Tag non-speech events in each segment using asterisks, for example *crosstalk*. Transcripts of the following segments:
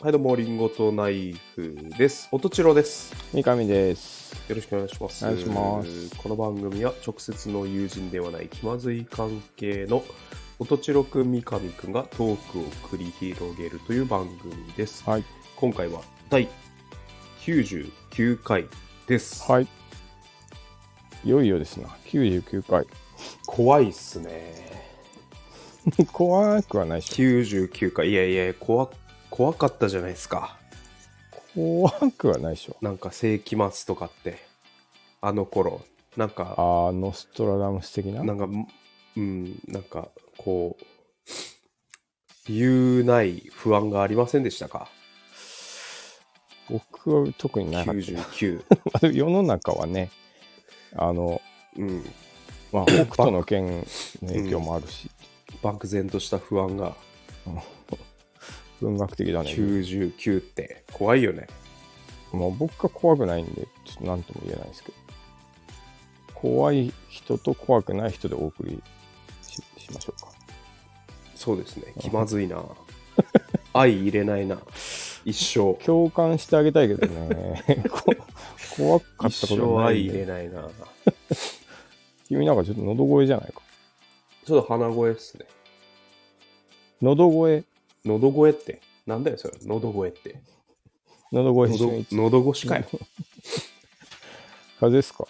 はい、どうも、リンゴとナイフです。おとちろです。三上です。よろしくお願いします。お願いしますこの番組は直接の友人ではない気まずい関係のおとちろくん、三上くんがトークを繰り広げるという番組です。はい。今回は第99回です。はい。いよいよですな。99回。怖いっすね。*laughs* 怖くはないし。99回。いやいや、怖、怖かったじゃないですか。怖くはないでしょ。なんか世紀末とかって、あの頃、なんか、あーノストラダムス的な？なんか、うん、なんか、こう、理由ない不安がありませんでしたか？僕は特になかった。?99。世の中はね、あの、うん。まあ、北斗の剣の影響もあるし、漠然とした不安が文学的だね。99って怖いよね。まあ、僕が怖くないんで、ちょっと何とも言えないですけど。怖い人と怖くない人でお送りししましょうか。そうですね。気まずいな。*laughs* 愛入れないな。一生。共感してあげたいけどね。*laughs* こ怖かった一こと生愛ないんで。入れないな。君なんかちょっと喉声じゃないか。ちょっと鼻声っすね。喉声、喉声って。なんだよ、それ。喉声って。喉声喉俊一。喉越しかよ。風邪ですか？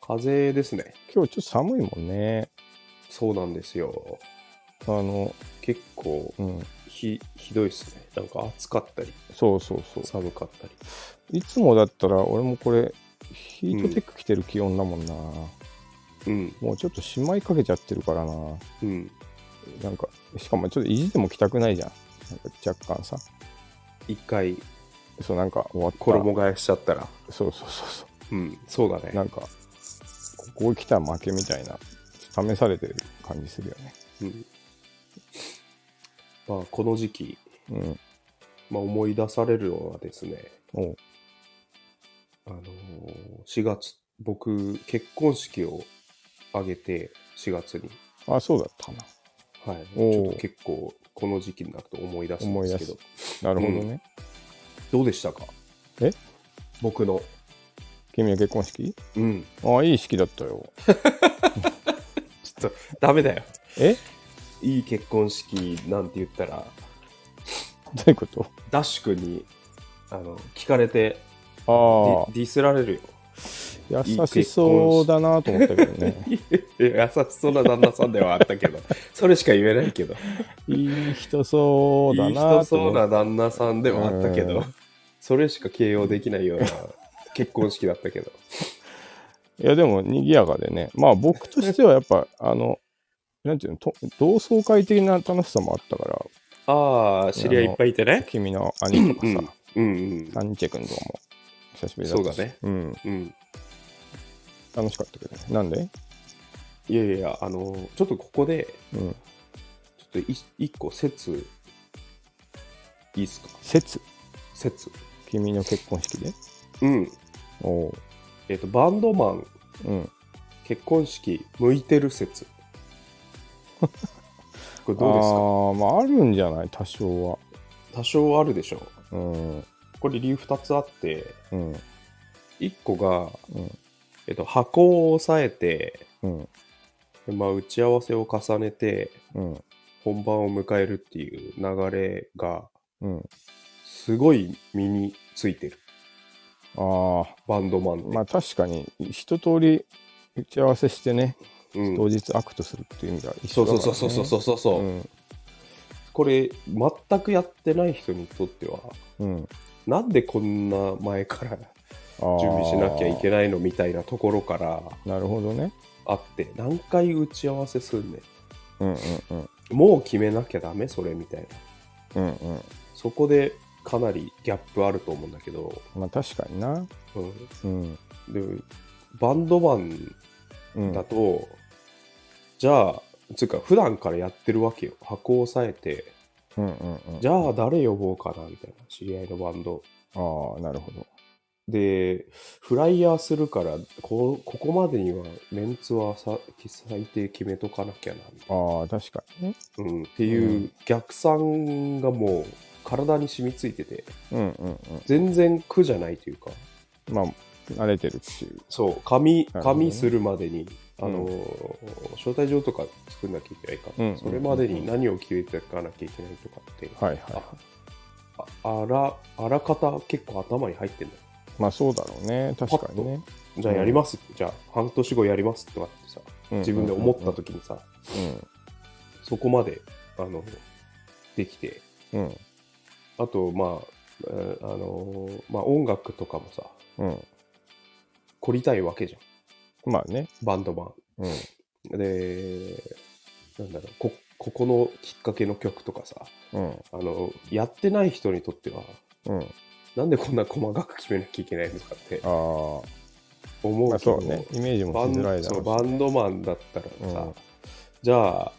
風邪ですね。今日ちょっと寒いもんね。そうなんですよ。あの、結構うん。ひひどいっすね。なんか暑かったり、そうそうそう。寒かったり。いつもだったら俺もこれ、ヒートテック着てる気温だもんな。うん、もうちょっとしまいかけちゃってるからな。うん。なんか、しかもちょっと意地でも着たくないじゃん。なんか若干さ。一回そう、なんか終わった。衣替えしちゃったら。そうそうそうそうん、そうだねう。。なんか、ここ来たら負けみたいな、試されてる感じするよね。うん、まあ、この時期、うん。まあ、思い出されるのはですね、おうあのー4月、僕、結婚式を挙げて、4月に。あ、そうだったな。はい。ちょっと結構、この時期になると思い出すんですけど、なるほどね。どうでしたか？え？僕の。君の結婚式？うん。あいい式だったよ。*laughs* ちょっと、ダメだよ。え？いい結婚式なんて言ったら、どういうこと？ダッシュ君に、あの、聞かれて、ああディディスられるよ。優しそうだなと思ったけどね。優しそうな旦那さんではあったけど、*laughs* それしか言えないけど、いい人そうだいいなと人そうな旦那さんではあったけどうん、それしか形容できないような結婚式だったけど。いや、でも、賑やかでね。まあ、僕としてはやっぱ、*laughs* あの、なんていうの、と同窓会的な楽しさもあったから、ああ、知り合いいっぱいいてね。君の兄とかさ、うんうん。サンチェ君とかも久しぶりだったしそうだね。うん。うん。楽しかったけどね。なんで？いやいや、あの、ちょっとここで、うん。ちょっとい一個説、いいっすか？説？説。君の結婚式で？うん。おう。えっ、と、バンドマンうん。結婚式向いてる説。*laughs* これどうですか？ああ、まあ、あるんじゃない？多少は。多少あるでしょう。うん。これ理由2つあって、うん。1個が、うん。えっと、箱を押さえて、うん。でまあ、打ち合わせを重ねて、うん。本番を迎えるっていう流れが、うん。すごい身についてる。ああ、バンドマンって。まあ確かに一通り打ち合わせしてね、うん当日アクトするっていう意味では一そう緒だから、ね、そうそうそうそうそうそう、うんこれ、全くやってない人にとっては、うんなんでこんな前から準備しなきゃいけないのみたいなところからなるほどね。あって、何回打ち合わせすんねうんうんうん。ん。もう決めなきゃダメ？それみたいな。うんうん。そこでかなりギャップあると思うんだけど、まあ確かにな。うん、うん。でバンドマンうん。だと、じゃあ、つうか普段からやってるわけよ。箱を押さえて、うんうんうん。じゃあ誰呼ぼうかな？みたいな、知り合いのバンド。ああなるほどで、フライヤーするから、こここまでにはメンツはさ最低決めとかなきゃな、みたいああ確かにね。な。うん、っていう逆算がもう体に染みついてて、うんうん全然苦じゃないというか、うん。まあ、慣れてるっていう。そう、紙、なるほどね。紙するまでに、あのー、招待状とか作んなきゃいけないから、うんそれまでに何を決めていかなきゃいけないとかって、はいはい。ああら、あらかた結構頭に入ってんだ。よ。まあそうだろうね。確かにね。じゃあやりますって、じゃあ半年後やりますとかってさ、うん自分で思った時にさ、そこまで、あの、できて、うん。うん。あと、まあ、えーあのーまあ音楽とかもさ、うん。凝りたいわけじゃん。まあね。バンドマうん。ン。で、なんだろう、こ、ここのきっかけの曲とかさ、うん。あの、やってない人にとっては、うん。なんでこんな細かく決めなきゃいけないのかってああ。まあ思うけど、そうね。イメージもしづらいだろそううバンドマンだったらさ、うんじゃあ、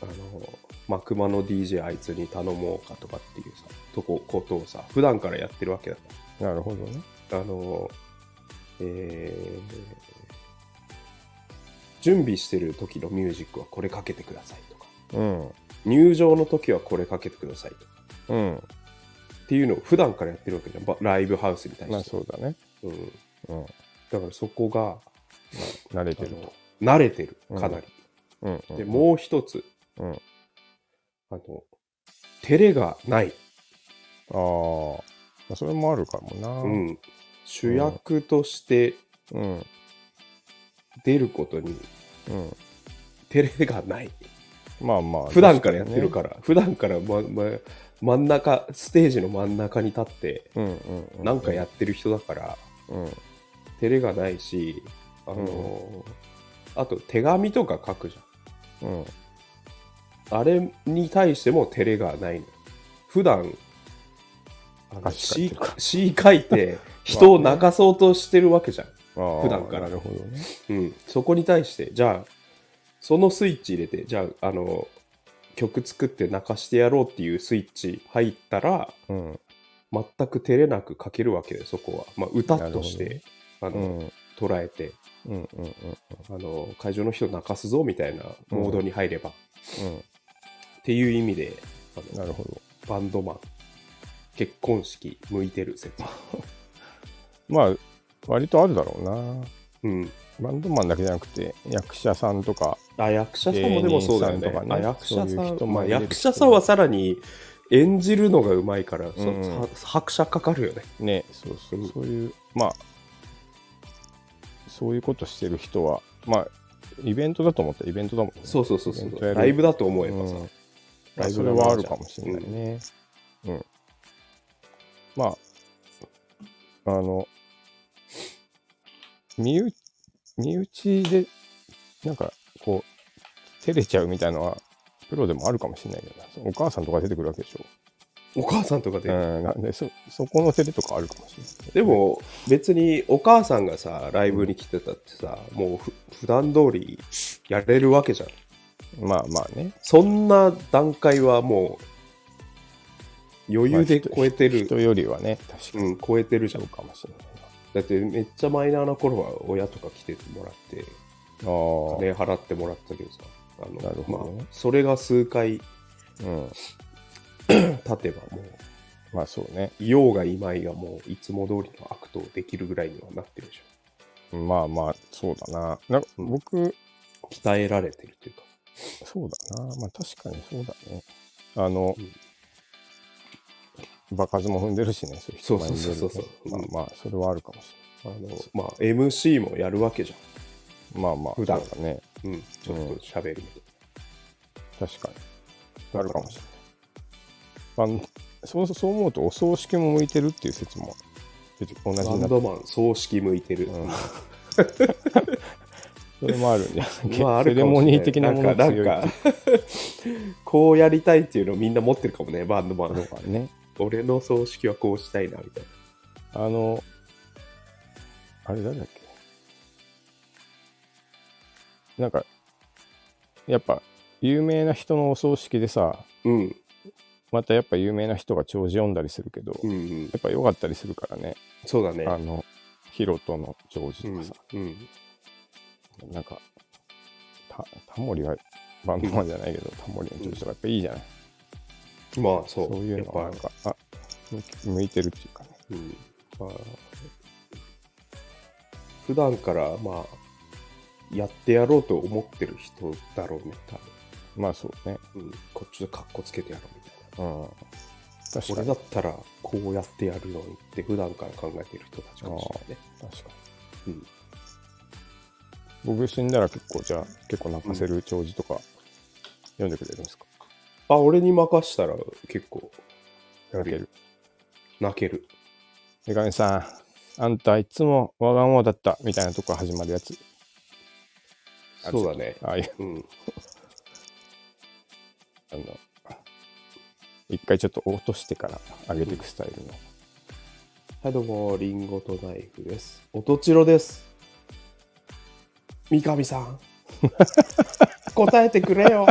あの、マクマの DJ あいつに頼もうかとかっていうさ、とこ、ことをさ、普段からやってるわけだ。なるほどね。ら。あの、えー、準備してる時のミュージックはこれかけてくださいとか、うん。入場の時はこれかけてくださいとか、うん。っていうのを普段からやってるわけじゃん。ばライブハウスに対して。まあそうだね。うん。うん。だからそこが、慣れてる。慣れてる、かなり。うん。うんで、もう一つ、うん。あの、照れがない。ああ。まあそれもあるかもな。うん。主役としてうん。出ることにうん。照れがない。まあまあ。普段からやってるら。から、普段から、まま、真ん中、ステージの真ん中に立って、うんうんうん。なんかやってる人だから、うん。照れがないし、あの、あと手紙とか書くじゃん。うん。あれに対しても照れがないの。普段、あの歌詞書いて詩るか詩書いて人を泣かそうとしてるわけじゃん。普段からなるほどね。うん。そこに対して、じゃあ、そのスイッチ入れて、じゃあ、あの、曲作って泣かしてやろうっていうスイッチ入ったら、うん。全く照れなく書けるわけで、そこは。まあ、歌として、あの、うん。捉えて、うんうんうんあの、会場の人泣かすぞみたいなモードに入れば、うん。っていう意味で、あのなるほど。バンドマン、結婚式向いてる説。*laughs* まあ、割とあるだろうな。うん。バンドマンだけじゃなくて、役者さんとか、あ、役者さんもでもそうだよね。役者さん、まあ、役者さんはさらに演じるのがうまいから、そうんさ拍車かかるよね。ね、そうそう、うんそういう、まあ、そういうことしてる人は、まあ、イベントだと思ったらイベントだもんね。そうそうそうそう。ライブだと思えばさ。うんまライブあそれはあるかもしれないね。うん。まあ、あの、身内、身内で、なんか、こう、照れちゃうみたいのは、プロでもあるかもしれないけどな。お母さんとか出てくるわけでしょ。お母さんとかで。うん、なんで、そ、そこの照れとかあるかもしれない。でも、別にお母さんがさ、ライブに来てたってさ、もうふ普段通りやれるわけじゃん。まあまあね。そんな段階はもう、余裕でまあ超えてる。人よりはね、確かに。うん、超えてるじゃ。んかもしれないだってめっちゃマイナーな頃は親とか来てもらって、な。あ金払ってもらったけどさ、あのなるほどねまあ、それが数回あ。うん。*clears throat* 経てばもう、まあそうね。いようがいまいがもういつも通りのアクトをできるぐらいにはなってるでしまあまあ、そうだな。な僕、ょ。鍛えられてるというか。そうだな。まあ確かにそうだね。あの、場数も踏んでるしね、そうそうそうそうそうまあまあ、それはあるかもしあの、まあ、MC もやるわけじれない。まあまあ、普段そうだね。ゃん。うん、ちょっと喋るみたい確かに。あるかもしれない。あのそうそう思うと、お葬式も向いてるっていう説も同じな。バになってンドマン、葬式向いてる。うん *laughs* それもあるんじゃない？まあ、あるかもしれないニー的ななんかこうやりたいっていうのをみんな持ってるかもね、バンドマン。とかね。俺の葬式はこうしたいな、みたいな。あの、あれ誰だっけ？なんか、やっぱ、有名な人のお葬式でさ、うん、またやっぱ有名な人が弔辞読んだりするけど、やうん、うん。っぱ良かったりするからね。そうだね。あの、ヒロトの弔辞うんとかさ、、うん。なんか、たタモリはバンドマンじゃないけど、タモリの弔辞とかやっぱいいじゃない。まあそうそういうのはなんか、あ、向向いてるっていうかね。うんまあ、普段からまあやってやろうと思ってる人だろうね多まあそうね。分、うん、こっちでカッコつけてやろうみたいなうん。確か俺に。だったらこうやってやるのにって普段から考えてる人たちかもしれないね確かうんに。僕死んだら結構、じゃあ、結構泣かせる弔辞とか読んでくれるんですか？あ俺に任したら結構泣ける。泣ける三上さん、あんたいつもわがままだったみたいなとこ始まるやつ。あそうだねああいう、うん *laughs* あの、一回ちょっと落としてから上げていくスタイルの。はい、どうも、リンゴとナイフです。おとちろです。三上さん。*laughs* 答えてくれよ。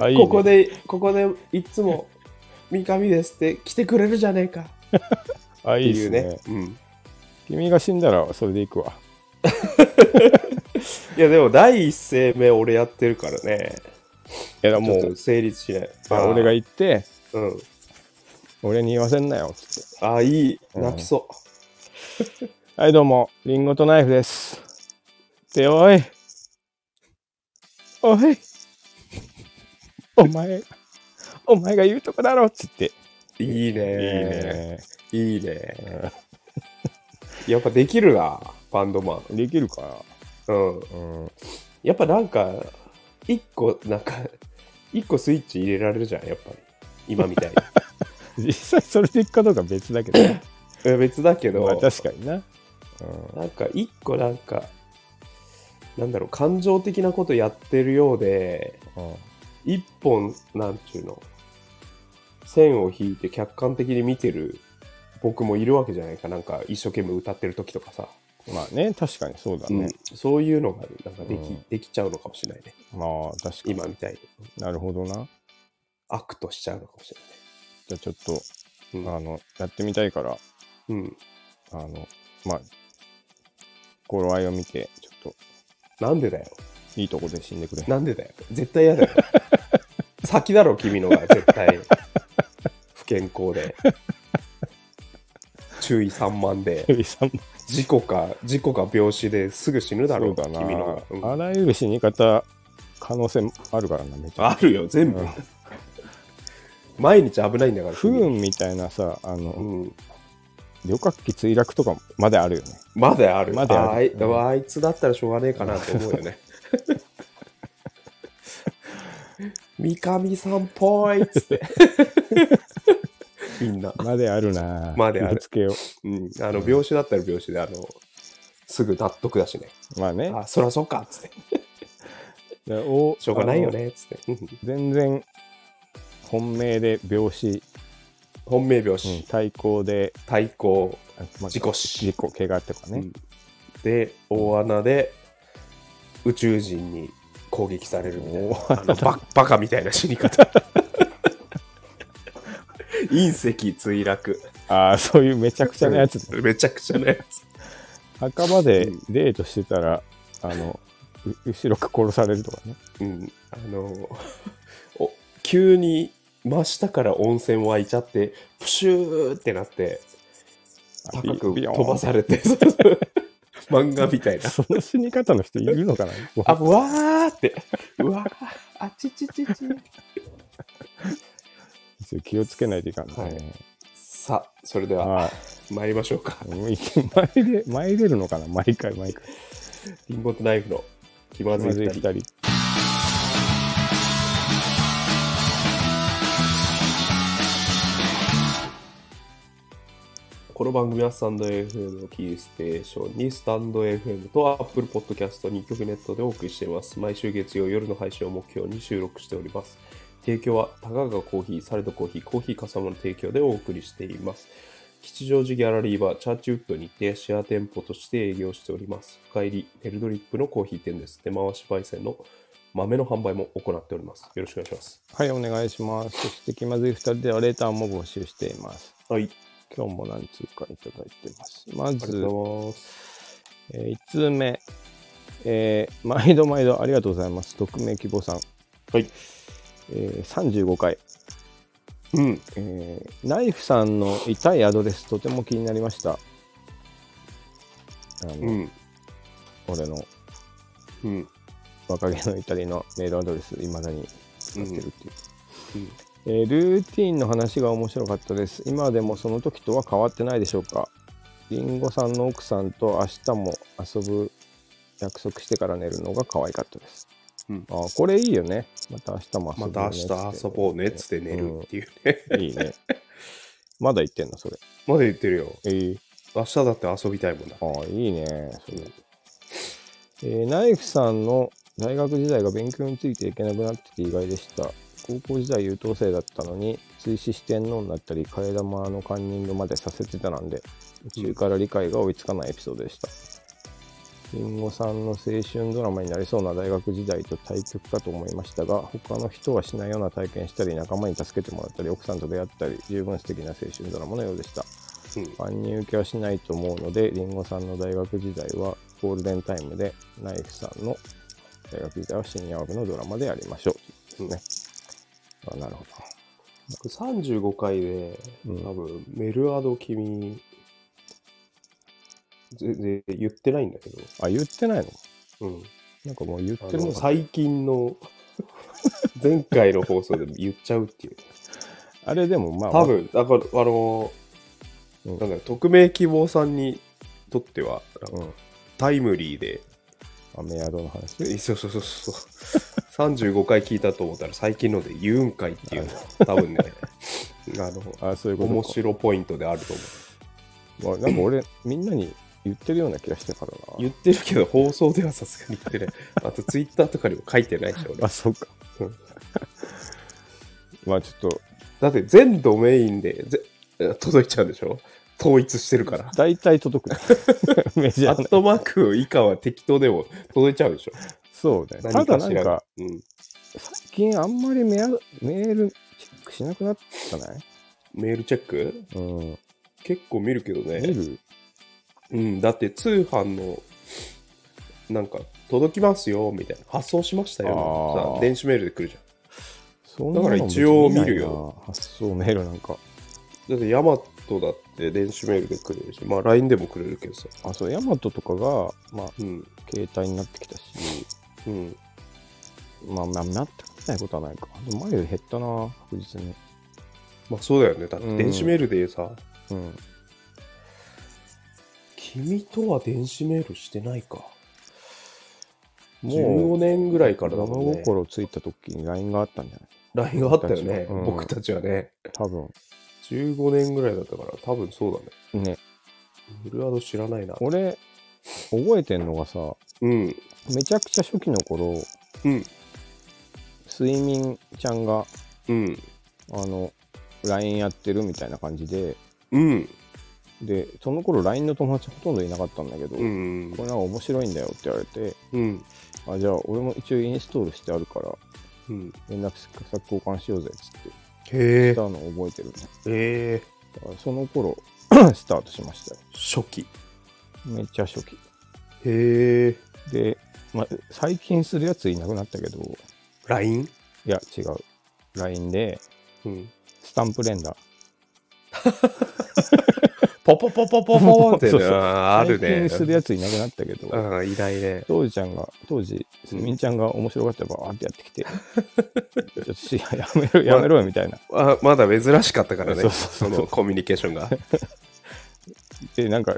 あ、いい、ね。ここで、ここでいつも、三上ですって来てくれるじゃねえか。っ *laughs* あ、ていいですね。ね。うん。君が死んだらそれでいくわ。*laughs* いや、でも、第一声目俺やってるからね。いや、もう成立しない。あ俺が言って、うん。俺に言わせんなよ、つって。あ、いい。うん泣きそ *laughs* はい、どうも、リンゴとナイフです。って、おい。おい。お前、お前が言うとこだろ、つって。う。いいね。いいね。いいね。やっぱできるな、バンドマン。できるかうん。な。うん。やっぱなんか、一個、なんか、一個スイッチ入れられるじゃん、やっぱり。今みたいに。*laughs* 実際それでいくかどうか別だけど *laughs* 別だけど、まあ確かにな。うん。なんか一個なんか、なんだろう、感情的なことやってるようで、うん一本、なんちゅうの、線を引いて客観的に見てる僕もいるわけじゃないか。なんか一生懸命歌ってる時とかさ。まあね、確かにそうだうんね。そういうのがなんかでき,、うんできちゃうのかもしれないね。まあ確かに。今みたいに。なるほどな。アクトしちゃうのかもしれじゃあちょっと、ないね。あの、やってみたいから、うん。うん。あの、まあ、頃合いを見て、ちょっなんでだよ。といいとこで死んでくれ。なんでだよ。絶対嫌だよ。*laughs* 先だろ、君のが絶対。不健康で。注意散漫で。ゆりさんも事故か、事故か病死ですぐ死ぬだろそうだな、君のが。うんあらゆる死に方、可能性あるからな、めちゃあるよ、全部。うん毎日危ないんだから。不君運みたいなさ、あの、うん。旅客機墜落とかまであるよね。まだある。まだあるあいつだったらしょうがねえかなと思うよね。*laughs* 三上さんっぽいっつって。みんな。まであるなまであるつけようん。あの、病死だったら病死で、あの、すぐ納得だしね。う。まあね。あ、そらそうかっつって。でおしょうがないよねっつって。うん全然、本命で病死、本命病うん死、対抗で、対抗、事故死事故、怪我とかね。うんで、大穴で宇宙人に攻撃されるみたいな。大あのババカみたいな死に方。*laughs* 隕石墜落。ああ、そういうめちゃくちゃなやつ。めちゃくちゃなやつ。墓場でうんデートしてたら、あの、う後ろから殺されるとかね。うん。あの、お急に真下から温泉湧いちゃって、プシューってなって、あ高くビヨーン飛ばされて、*laughs* *laughs* 漫画みたいな。その死に方の人いるのかな？あ、うわーって。うわー、あちちちち。気をつけないといかんね。はいさあ、それではは参りましょうか。参れ、参れるのかな？毎回毎回。リンゴとナイフの気まずいまずい二人。この番組はスタンド FM をキーステーションにスタンド FM と Apple Podcast 2曲ネットでお送りしています。毎週月曜夜の配信を目標に収録しております。提供はたかがコーヒー、サレドコーヒー、コーヒーかさまの提供でお送りしています。吉祥寺ギャラリーバーチャーチウッドにてシェア店舗として営業しております。深入りネルドリップのコーヒー店です。手回し焙煎の豆の販売も行っております。よろしくお願いします。はい、お願いします。そして気まずい二人ではレターも募集しています。はい。今日も何通かいただいてます。まず。え1通目、えー毎度毎度ありがとうございます。匿名希望さん。はい。えー35回、うん。えーナイフさんの痛いアドレスとても気になりました。あの、うん。俺のうん。若気の至りのメールアドレス、いまだに使ってるっていう。うんえールーティンの話が面白かったです。今でもその時とは変わってないでしょうか？リンゴさんの奥さんと明日も遊ぶ約束してから寝るのが可愛かったです。うんあーこれいいよね。また明日も遊まぼうねた明日遊ぼうねっつって寝るっていうね。うんいいね。まだ言ってんのそれ？まだ言ってるよ。えー明日だって遊びたいもんだ。ああ、いいね。それ。えーナイフさんの大学時代が勉強についていけなくなってて意外でした。高校時代優等生だったのに、追試四天王になったり、替え玉のカンニングまでさせてたなんで、途中から理解が追いつかないエピソードでした。リンゴさんの青春ドラマになりそうな大学時代と対極かと思いましたが、他の人はしないような体験したり、仲間に助けてもらったり、奥さんと出会ったり、十分素敵な青春ドラマのようでした。うん。万人受けはしないと思うので、りんごさんの大学時代はゴールデンタイムで、ナイフさんの大学時代は深夜枠のドラマでやりましょう。ということですね。あなるほ僕35回で、うん多分、メルアド君、全然言ってないんだけど、ど。あ、言ってないの？うん。なんかもう言っあてるの最近の、前回の放送で言っちゃうっていう。*laughs* あれでもまあ、多分、だから、あの、うんなんだ匿名希望さんにとっては、うん。タイムリーで、あメアドの話？えそうそうそうそう。*laughs* 35回聞いたと思ったら最近ので言うんかいっていうの多分ね、*laughs* あの、あ、そういうことか。面白ポイントであると思う。まあ、なんか俺、みんなに言ってるような気がしてからな。言ってるけど放送ではさすがに言ってない。*laughs* あとツイッターとかにも書いてないでしょ、俺あ、そうかうん。まあちょっと、だって全ドメインでぜ届いちゃうんでしょ？統一してるから。大体届くね。*laughs* メジャーな。アットマーク以下は適当でも届いちゃうでしょ？そうね。た何だなんか。うん。最近あんまりメアメールチェックしなくなったないメールチェック？うん。結構見るけどね。見る？うん、だって通販の、なんか、届きますよ、みたいな。発送しましたよ。さ電子メールで来るじそんなのだから一応見るよ。発送メールなんか。だってヤマトだって電子メールで来れるし、まあ LINE でもくれるけどさ。あ、そう、ヤマトとかが、まあ、うん。携帯になってきたし、うん。まあ、まあ、なってないことはないか。でも前より減ったな、確実に。まあそうだよね。だってうん電子メールでさ、うん。君とは電子メールしてないか。も15う、年ぐらいからだ物もんね。心ついた時に LINE があったんじゃない？LINE があったよね。うん僕たちはね。多分。15年ぐらいだったから、多分そうだね。ね。メルアド知らないな。俺、覚えてんのがさ、うん。めちゃくちゃ初期の頃、うん。睡眠ちゃんが、うん。あの、LINE やってるみたいな感じで、うん。で、その頃 LINE の友達ほとんどいなかったんだけど、うんこ。れなんか面白いんだよって言われて、うん。あ、じゃあ俺も一応インストールしてあるから、うん。連絡先交換しようぜっつって、した。のを覚えてるね。ええ。その頃、*clears throat* スタートしましたよ。初期。めっちゃ初期。へえ。で、まあ、最近するやついなくなったけど、い LINE? や、違う。LINE で、うん。スタンプ連打。ポポポポポポってそうそうあある最ね近。するやついなくなったけど、うん、いないね。当時ちゃんが、当時、すみんちゃんが面白かったらバーってやってきて、*laughs* ちょっとしやめろ、やめろよみたいな。あまだ珍しかったからね。そうそうそうそのコミュニケーションが。*laughs* で、なんか、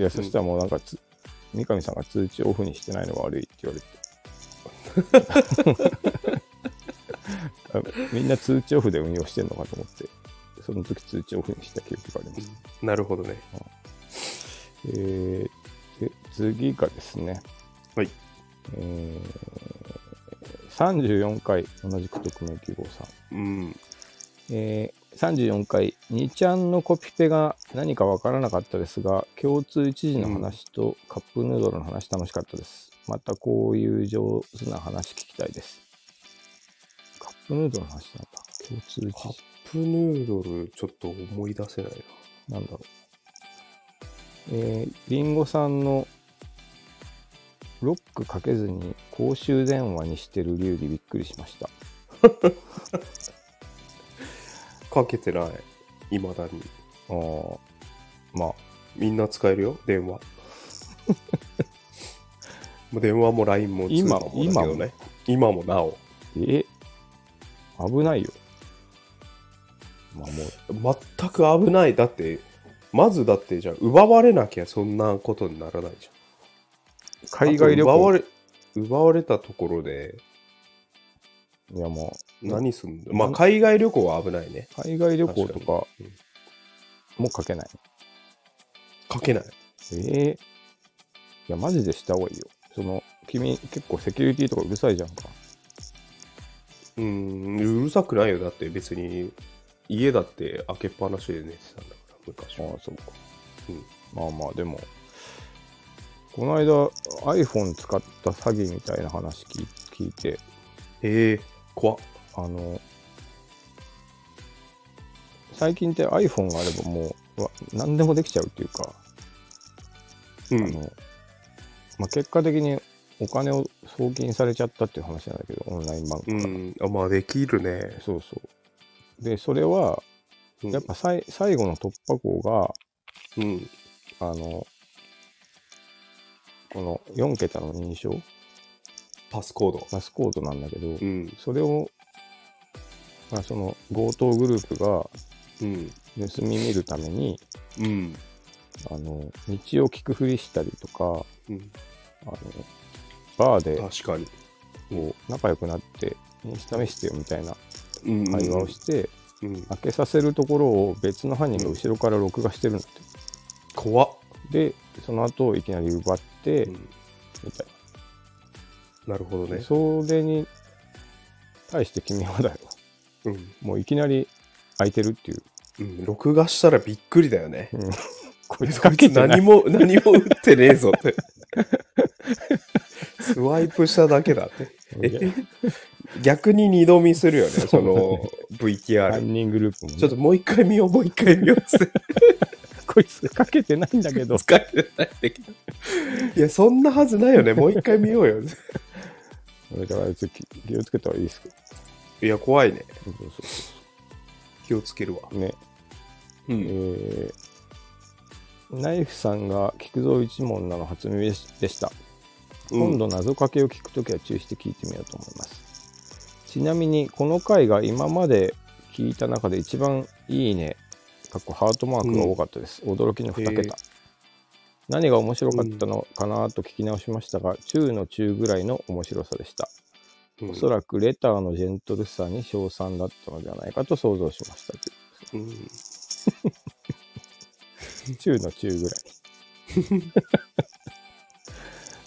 いや、そしたらもうなんかつ、三上さんが通知オフにしてないのが悪いって言われて。あ *laughs* みんな通知オフで運用してんのかと思って、その時通知オフにした記憶があります。なるほどね。えー、で次がですね、はい。えー、34回、同じく匿名希望さん。うん。えー34回、2ちゃんのコピペが何かわからなかったですが、共通一時の話とカップヌードルの話楽しかったです。またこういう上手な話聞きたいです。カップヌードルの話なんだ。共通一カッ時。プヌードル、ちょっと思い出せないな。なんだろう。えー、リンゴさんのロックかけずに公衆電話にしてる流儀びっくりしました。*laughs* かけてない。未だに。あーまあ、みんな使えるよ、電話。*laughs* もう電話も LINE も通今話もだけどね。今もなお。え？危ないよ。まあもう、全く危ない。だって、まずだって、じゃあ、奪われなきゃそんなことにならないじゃん。海外旅行、奪われ、奪われたところでいやも何すんの？まあ、海外旅行は危ないね。う、海外旅行と確かにうんもうかけない。かけない。ええいや、マジでした方がいいよ。その、君、結構セキュリティとかうるさいじゃんか。うん、うるさくないよ。だって別に、家だって開けっぱなしで寝てたんだから、昔は。ああ、そうか。うんまあまあ、でも、この間 iPhone 使った詐欺みたいな話聞い聞いて、ええ怖っ。あの、最近って iPhone があればもう、うわ何でもできちゃうっていうか、うん。あの、まあ、結果的にお金を送金されちゃったっていう話なんだけど、オンラインバンクから。うん。あ、まあ、できるね。そうそう。で、それは、うんやっぱさい最後の突破口が、うん。あの、この4桁の認証、パスコード。パスコードなんだけど、うん。それを、まあ、その強盗グループがうん。盗み見るために、うん。あの、道を聞くふりしたりとか、うん。あの、バーで確かに。こう仲良くなって、インスタ見せてよみたいなうん。会話をして、うん。開けさせるところを別の犯人が後ろから録画してるんだって。怖っ。で、その後いきなり奪って、うんみたいなるほどな。ね。それに対して君はだよ。うん。もういきなり開いてるっていう。うん。録画したらびっくりだよね。うん *laughs* こいつ何も、*laughs* 何も打ってねえぞって。*laughs* スワイプしただけだって。え逆に二度見するよね、その VTR。犯人グループもね、ちょっともう一回見よう、もう一回見ようって。こいつかけてないんだけど。使えてないんだけど。いや、そんなはずないよね。もう一回見ようよ。だから気気をつけた方がいいですけいや、怖いね。ど。そうそう気をつけるわ。ね。うえ。ーナイフさんが菊蔵一門なの初耳でした。今度謎かけを聞くときは注意して聞いてみようと思います。ちなみにこの回が今まで聞いた中で一番いいね、かっこハートマークが多かったです。驚きの2へ桁。何が面白かったのかなと聞き直しましたが、中の中ぐらいの面白さでした。うんおそらくレターのジェントルさに称賛だったのではないかと想像しましたといううん *laughs* 中の中ぐらい。*laughs*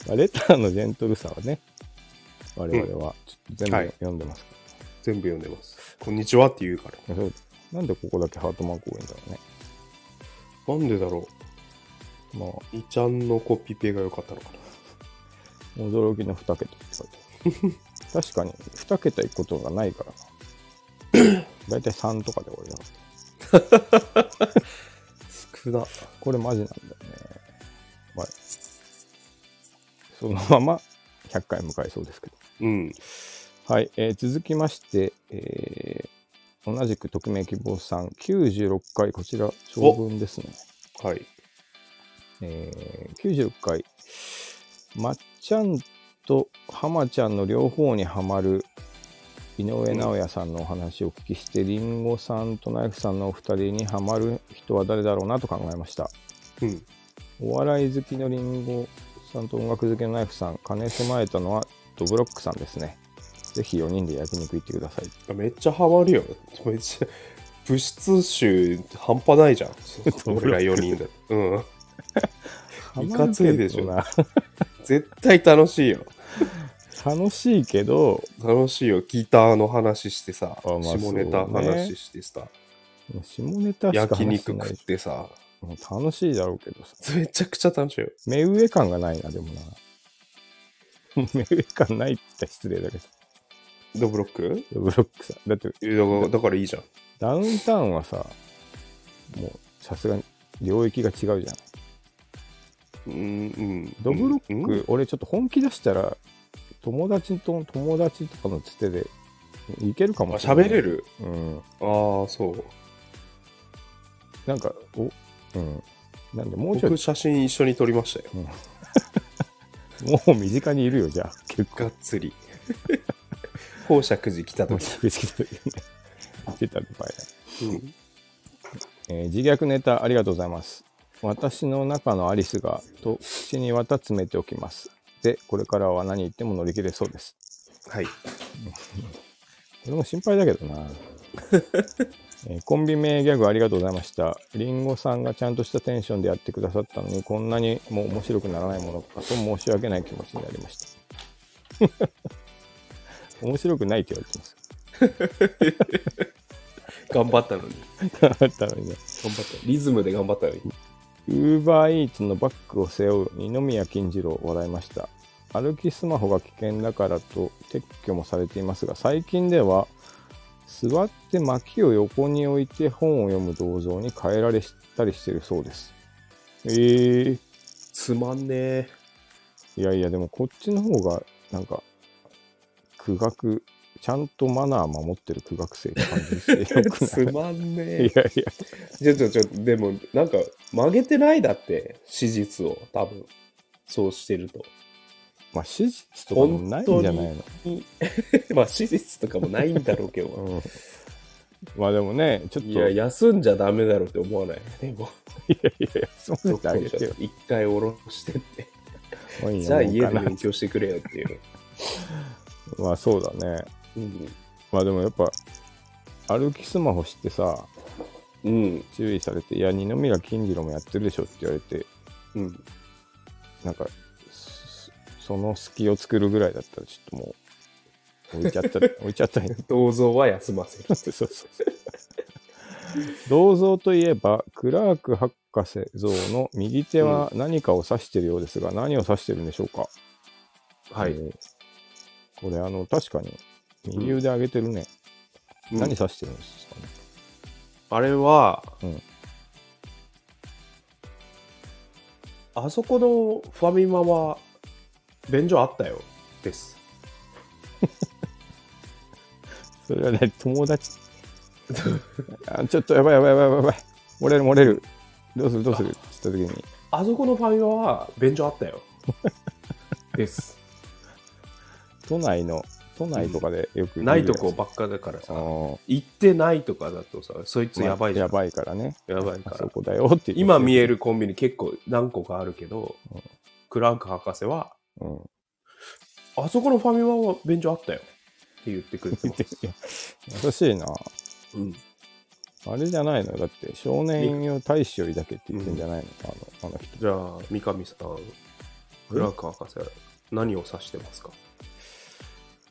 まあレターのジェントルさはね、我々はちょっと全部はい読んでますか全部読んでます。こんにちはって言うから。なんでここだけハートマーク多いんだろうね。なんでだろまあ、う。いちゃんのコピペが良かったのかな。驚きの2桁って書いて。確かに2桁いくことがないからな。*coughs* だいたい3とかで終わりだ。少な。これマジなんだよね。まあ、そのまま100回迎えそうですけど。うん。はい、えー続きまして、えー同じく匿名希望さん、96回、こちら、長文ですね。はい。えー96回、まっちゃんと浜ちゃんの両方にはまる井上尚弥さんのお話をお聞きして、りんごさんとナイフさんのお二人にはまる人は誰だろうなと考えました。うん。お笑い好きのりんごさんと音楽好きのナイフさん、兼ね備えたのはドブロックさんですね。ぜひ4人で焼肉行ってください。めっちゃハマるよ。めっちゃ、*laughs* 物質集半端ないじゃん。*laughs* 俺ら4人だ。うん。いかついでしょハマるけど *laughs* 絶対楽しいよ。な楽しいけど、楽しいよ。ギターの話してさ、あまあ下ネタ話してさ、下ネタしか焼話してない肉食ってさ、もう楽しいだろうけどさ。めちゃくちゃ楽しいよ。目上感がないな、でもな。*laughs* 目上感ないって言ったら失礼だけど。ドブロック？ドブロックさん。だって、だからだからいいじゃん。ダウンタウンはさ、もうさすがに領域が違うじゃん。うんうん。ドブロック、うん俺ちょっと本気出したら、友達と友達とかのつてでいけるかあもしれない。喋れる？うん。ああそうなんか、お、うん。なんで、もうちょい僕、写真一緒に撮りましたよもう身近にいるよ、じゃあ。結構。がっつり宝石寺来た時、着付けた時ね。言ってた。うん、えー自虐ネタありがとうございます。私の中のアリスがと口に綿詰めておきます。で、これからは何言っても乗り切れそうです。はい *laughs* これも心配だけどな。*laughs* えーコンビ名ギャグありがとうございました。リンゴさんがちゃんとしたテンションでやってくださったのに、こんなにも面白くならないものかと申し訳ない気持ちになりました。*laughs* 面白くないって言われてます。頑張ったのにだったのにね。頑張ったリズムで頑張ったのにウーバーイーツのバッグを背負う二宮金次郎笑いました。歩きスマホが危険だからと撤去もされていますが、最近では座って薪を横に置いて本を読む銅像に変えられたりしているそうです。えー、つまんねえいやいや、でもこっちの方がなんか苦学、ちゃんとマナー守ってる苦学生って感じしてよく *laughs* つまんねいえやいや、ちょちょちょでもなんか曲げてないだって史実を多分。そうしてると。まあ史実とかもないんじゃないの？*laughs* まあ史実とかもないんだろうけど。うん。まあでもね、ちょっと、いや休んじゃダメだろうって思わない？でも。いやいやいや、そうどっしてあげてよ。一回下ろしてって。じゃあ家で勉強してくれよっていう、*laughs* まあそうだね。うん。まあでもやっぱ、歩きスマホしてさ、うん。注意されて、いや、二宮金次郎もやってるでしょって言われて、うん、なんか、そその隙を作るぐらいだったら、ちょっともう、置いちゃった、*laughs* 置いちゃった銅像は休ませる。そうそうそう。銅像といえば、クラーク博士像の右手は何かを指しているようですが、何を指してるんでしょうか？はい、えーこれ、あの、確かに、右腕上げてるね。うん何指してるんですかね。あれは、うんあそこのファミマは便所あったよです *laughs* それはね、友達。あ *laughs* ちょっとやばいやばいやばいやばい。漏れる漏れる。どうするどうする？って言った時に、あそこのファミマは便所あったよです *laughs* 都内の、都内とかでよくないとこばっかだからさ行ってないとかだとさそいつやばいじゃん、やばいからね。やばいからあそこだよって今見える。るコンビニ結構何個かあるけど、うんクラーク博士はうん。あそこのファミマは便所あったよって言ってくれてます、優しいな。うん、あれじゃないの？だって少年よ大使よりだけって言ってんじゃないの、あのあの人。じゃあ三上さんクラーク博士何を指してますか？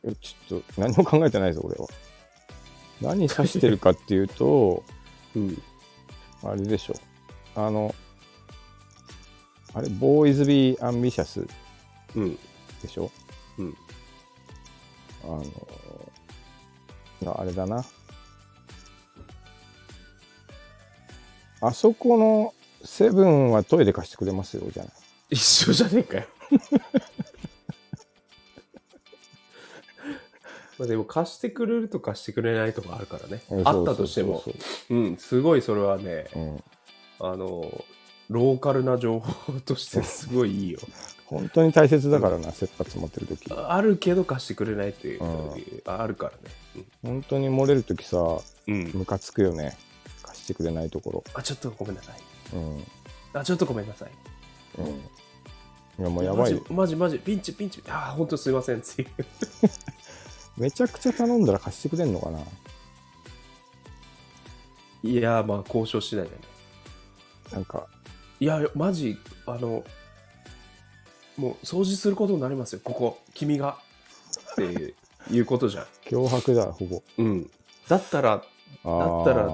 えちょっと何も考えてないぞ、俺は。何指してるかっていうと、うんあれでしょ。あの、あれ、ボーイズ・ビー・アンビシャスうんでしょ？うんあの、なあれだな。あそこのセブンはトイレ貸してくれますよ、じゃない。一緒じゃねえかよ *laughs* まあでも貸してくれると貸してくれないとかあるからね。うんあったとしても。そうんすごいそれはねそううん。あのローカルな情報としてすごいいいよ。本当に大切だからな、切羽詰まってる時。あるけど貸してくれないっていう、うあるからね。本当に漏れる時さうん、うんムカつくよね。貸してくれないとこあちょっとごめんなさい。ろうん。あちょっとごめんなさい。うん。いやもうやばいよ。マジマジマジピンチピンチ。あー本当すいませんっていうめちゃくちゃ頼んだら貸してくれんのかな？いやまあ交渉しないでね。なんか。いやマジあのもう掃除することになりますよ。ここ君が。っていうことじゃん。*laughs* 脅迫だほぼ。うん。だったらだったら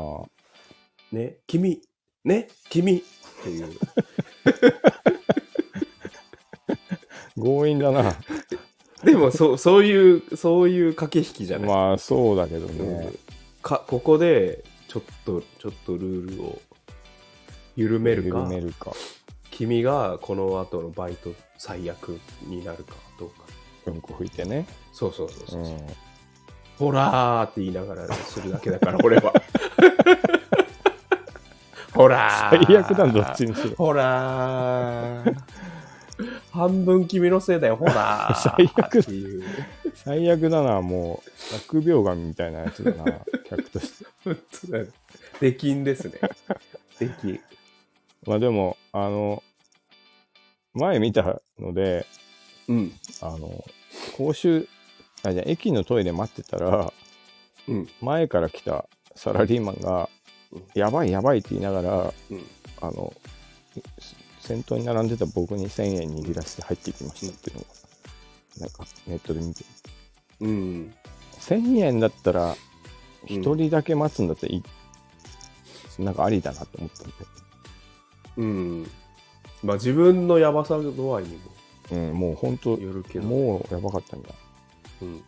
ね君ね君。っていう。*laughs* 強引だなでもそう *laughs* そういうそういう駆け引きじゃない、まあそうだけどうんね、かここでちょっとちょっとルールを緩めるか緩めるか。君がこの後のバイト最悪になるかどうか。うんこ吹いてね。そうそうそうそうう、ん。ほらーって言いながらするだけだから、*laughs* 俺は。*laughs* ほらー。最悪だどっちにしろ。ほらー半分君のせいだよ、ほらー *laughs* 最悪っていう。最悪だな、もう。疫病神みたいなやつだな、*laughs* 客として。本当だよ出禁ですね。出禁。まあでも、あの、前見たので、うん。あの、公衆、あ、じゃあ駅のトイレ待ってたら、うん。前から来たサラリーマンがうん、やばいやばいって言いながら、うん。あの、先頭に並んでた僕に1000円握らせて入っていきましたっていうのが、なんかネットで見て、うん。1000円だったら、うん一人だけ待つんだっていい、なんかありだなと思ったんで、うん。まあ自分のヤバさ度合いにもうん、もう本当、よるけど。もうやばかったんだ。うん。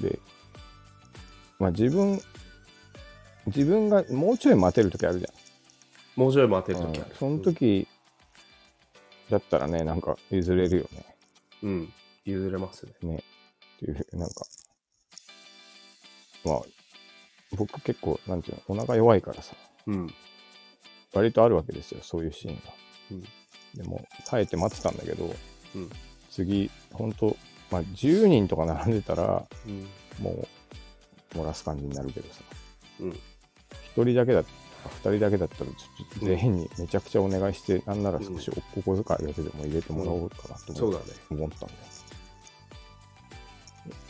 で、まあ自分、自分がもうちょい待てる時あるじもうちょい待てゃん。るときある。その時だったらね、なんか譲れるよね。うん。うん。譲れますね。ね。っていう、なんか、まあ、僕結構、なんていうの、お腹弱いからさ、うん。割とあるわけですよ、そういうシーンが。うんでも、耐えて待ってたんだけど、うん次、本当まあ、10人とか並んでたら、うん。もう、漏らす感じになるけどさ、うん。1人だけだ2人だけだったら、ちょっと全員にめちゃくちゃお願いして、なんなら少しお小遣いだけでも入れてもらおうかなと思,、ったんだよ。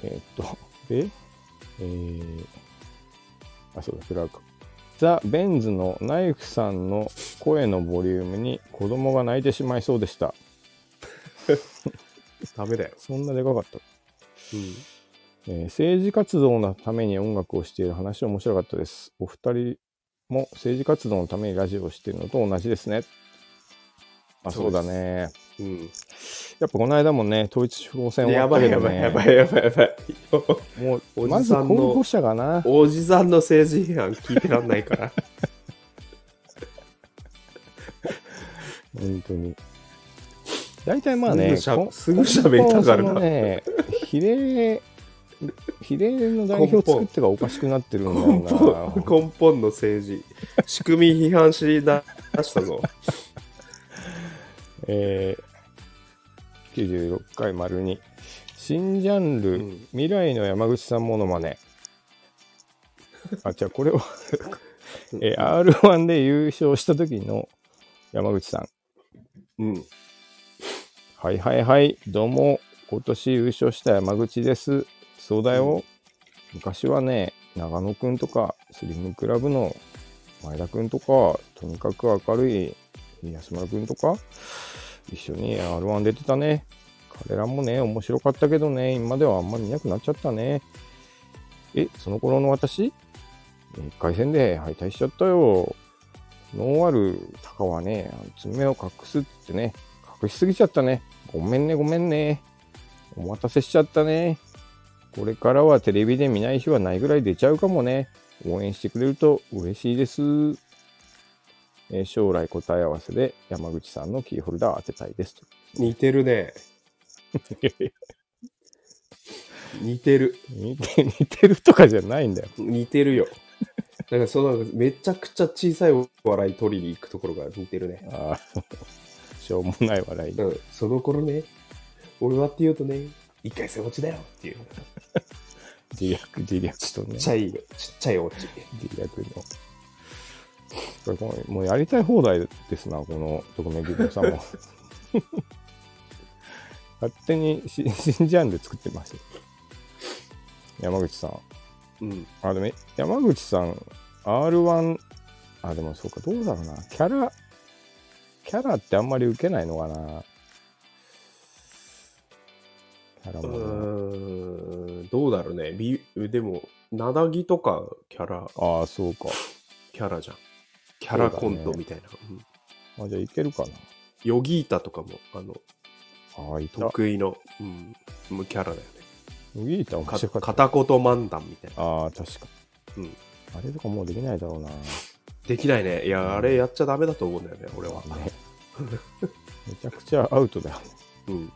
えーっと、で、えー、あ、そうだ、クラーク。ザ・ベンズのナイフさんの声のボリュームに子供が泣いてしまいそうでした。*laughs* ダメだよ。そんなでかかった。うん。えー政治活動のために音楽をしている話面白かったです。お二人も政治活動のためにラジオをしているのと同じですね。あ、そうだね。うん。やっぱこの間もね、統一地方選終わやばいやったけどね。ばいやばいやばいやばい。もう、おまず候補者がな。おじさんの政治批判聞いてらんないから。本当に。大体まあね、すぐ喋りたがるな比例、比例の代表作ってがおかしくなってるんだ根よ本根本の政治。仕組み批判しだしたぞ。な。*laughs* えー、96回丸2。新ジャンル、うん未来の山口さんモノマネ。あ、じゃあこれは、*laughs* えー R1 で優勝した時の山口さん。うん。はいはいはい、どうも、今年優勝した山口です。そうだよ。昔はね、長野くんとか、スリムクラブの前田くんとか、とにかく明るい安村くんとか、一緒に R1 出てたね。彼らもね、面白かったけどね、今ではあんまりいなくなっちゃったね。え、その頃の私 ?1 回戦で敗退しちゃったよ。ノーアルタカはね、爪を隠すってね、隠しすぎちゃったね。ごめんね、ごめんね。お待たせしちゃったね。これからはテレビで見ない日はないぐらい出ちゃうかもね。応援してくれると嬉しいです。えー将来答え合わせで山口さんのキーホルダー当てたいですと。似てるね。*laughs* 似てる。似て似てるとかじゃないんだよ。似てるよ。だからそのめちゃくちゃ小さい笑い取りに行くところが似てるね。ああ、*laughs* しょうもない笑い。うん。その頃ね、俺はって言うとね、一回戦落ちだよっていう。自虐、自虐とね。ちっちゃい、ちっちゃいオチ。自虐の。これもうやりたい放題ですな、この匿名希望さんも。*laughs* 勝手にし新ジャンル作ってますよ。山口さん。うん。あ、でも山口さん、R1、あ、でもそうか、どうだろうな。キャラ、キャラってあんまり受けないのかな。キャラうもな。ーん、どうだろうね。ビでも、なだぎとかキャラ、ああ、そうか。キャラじゃん。キャラコントみたいな。うんあ、じゃあいけるかヨギータとかも、あの、な。ああ、いた。得意の、うん、キャラだよね。ギータ面か白かった。片言漫談みたいな。ああ、確か。うん。あれとかもうできないだろうな。できないね。いや、あれやっちゃダメだと思うんだよね、俺は。ねめちゃくちゃアウトだよね。うん。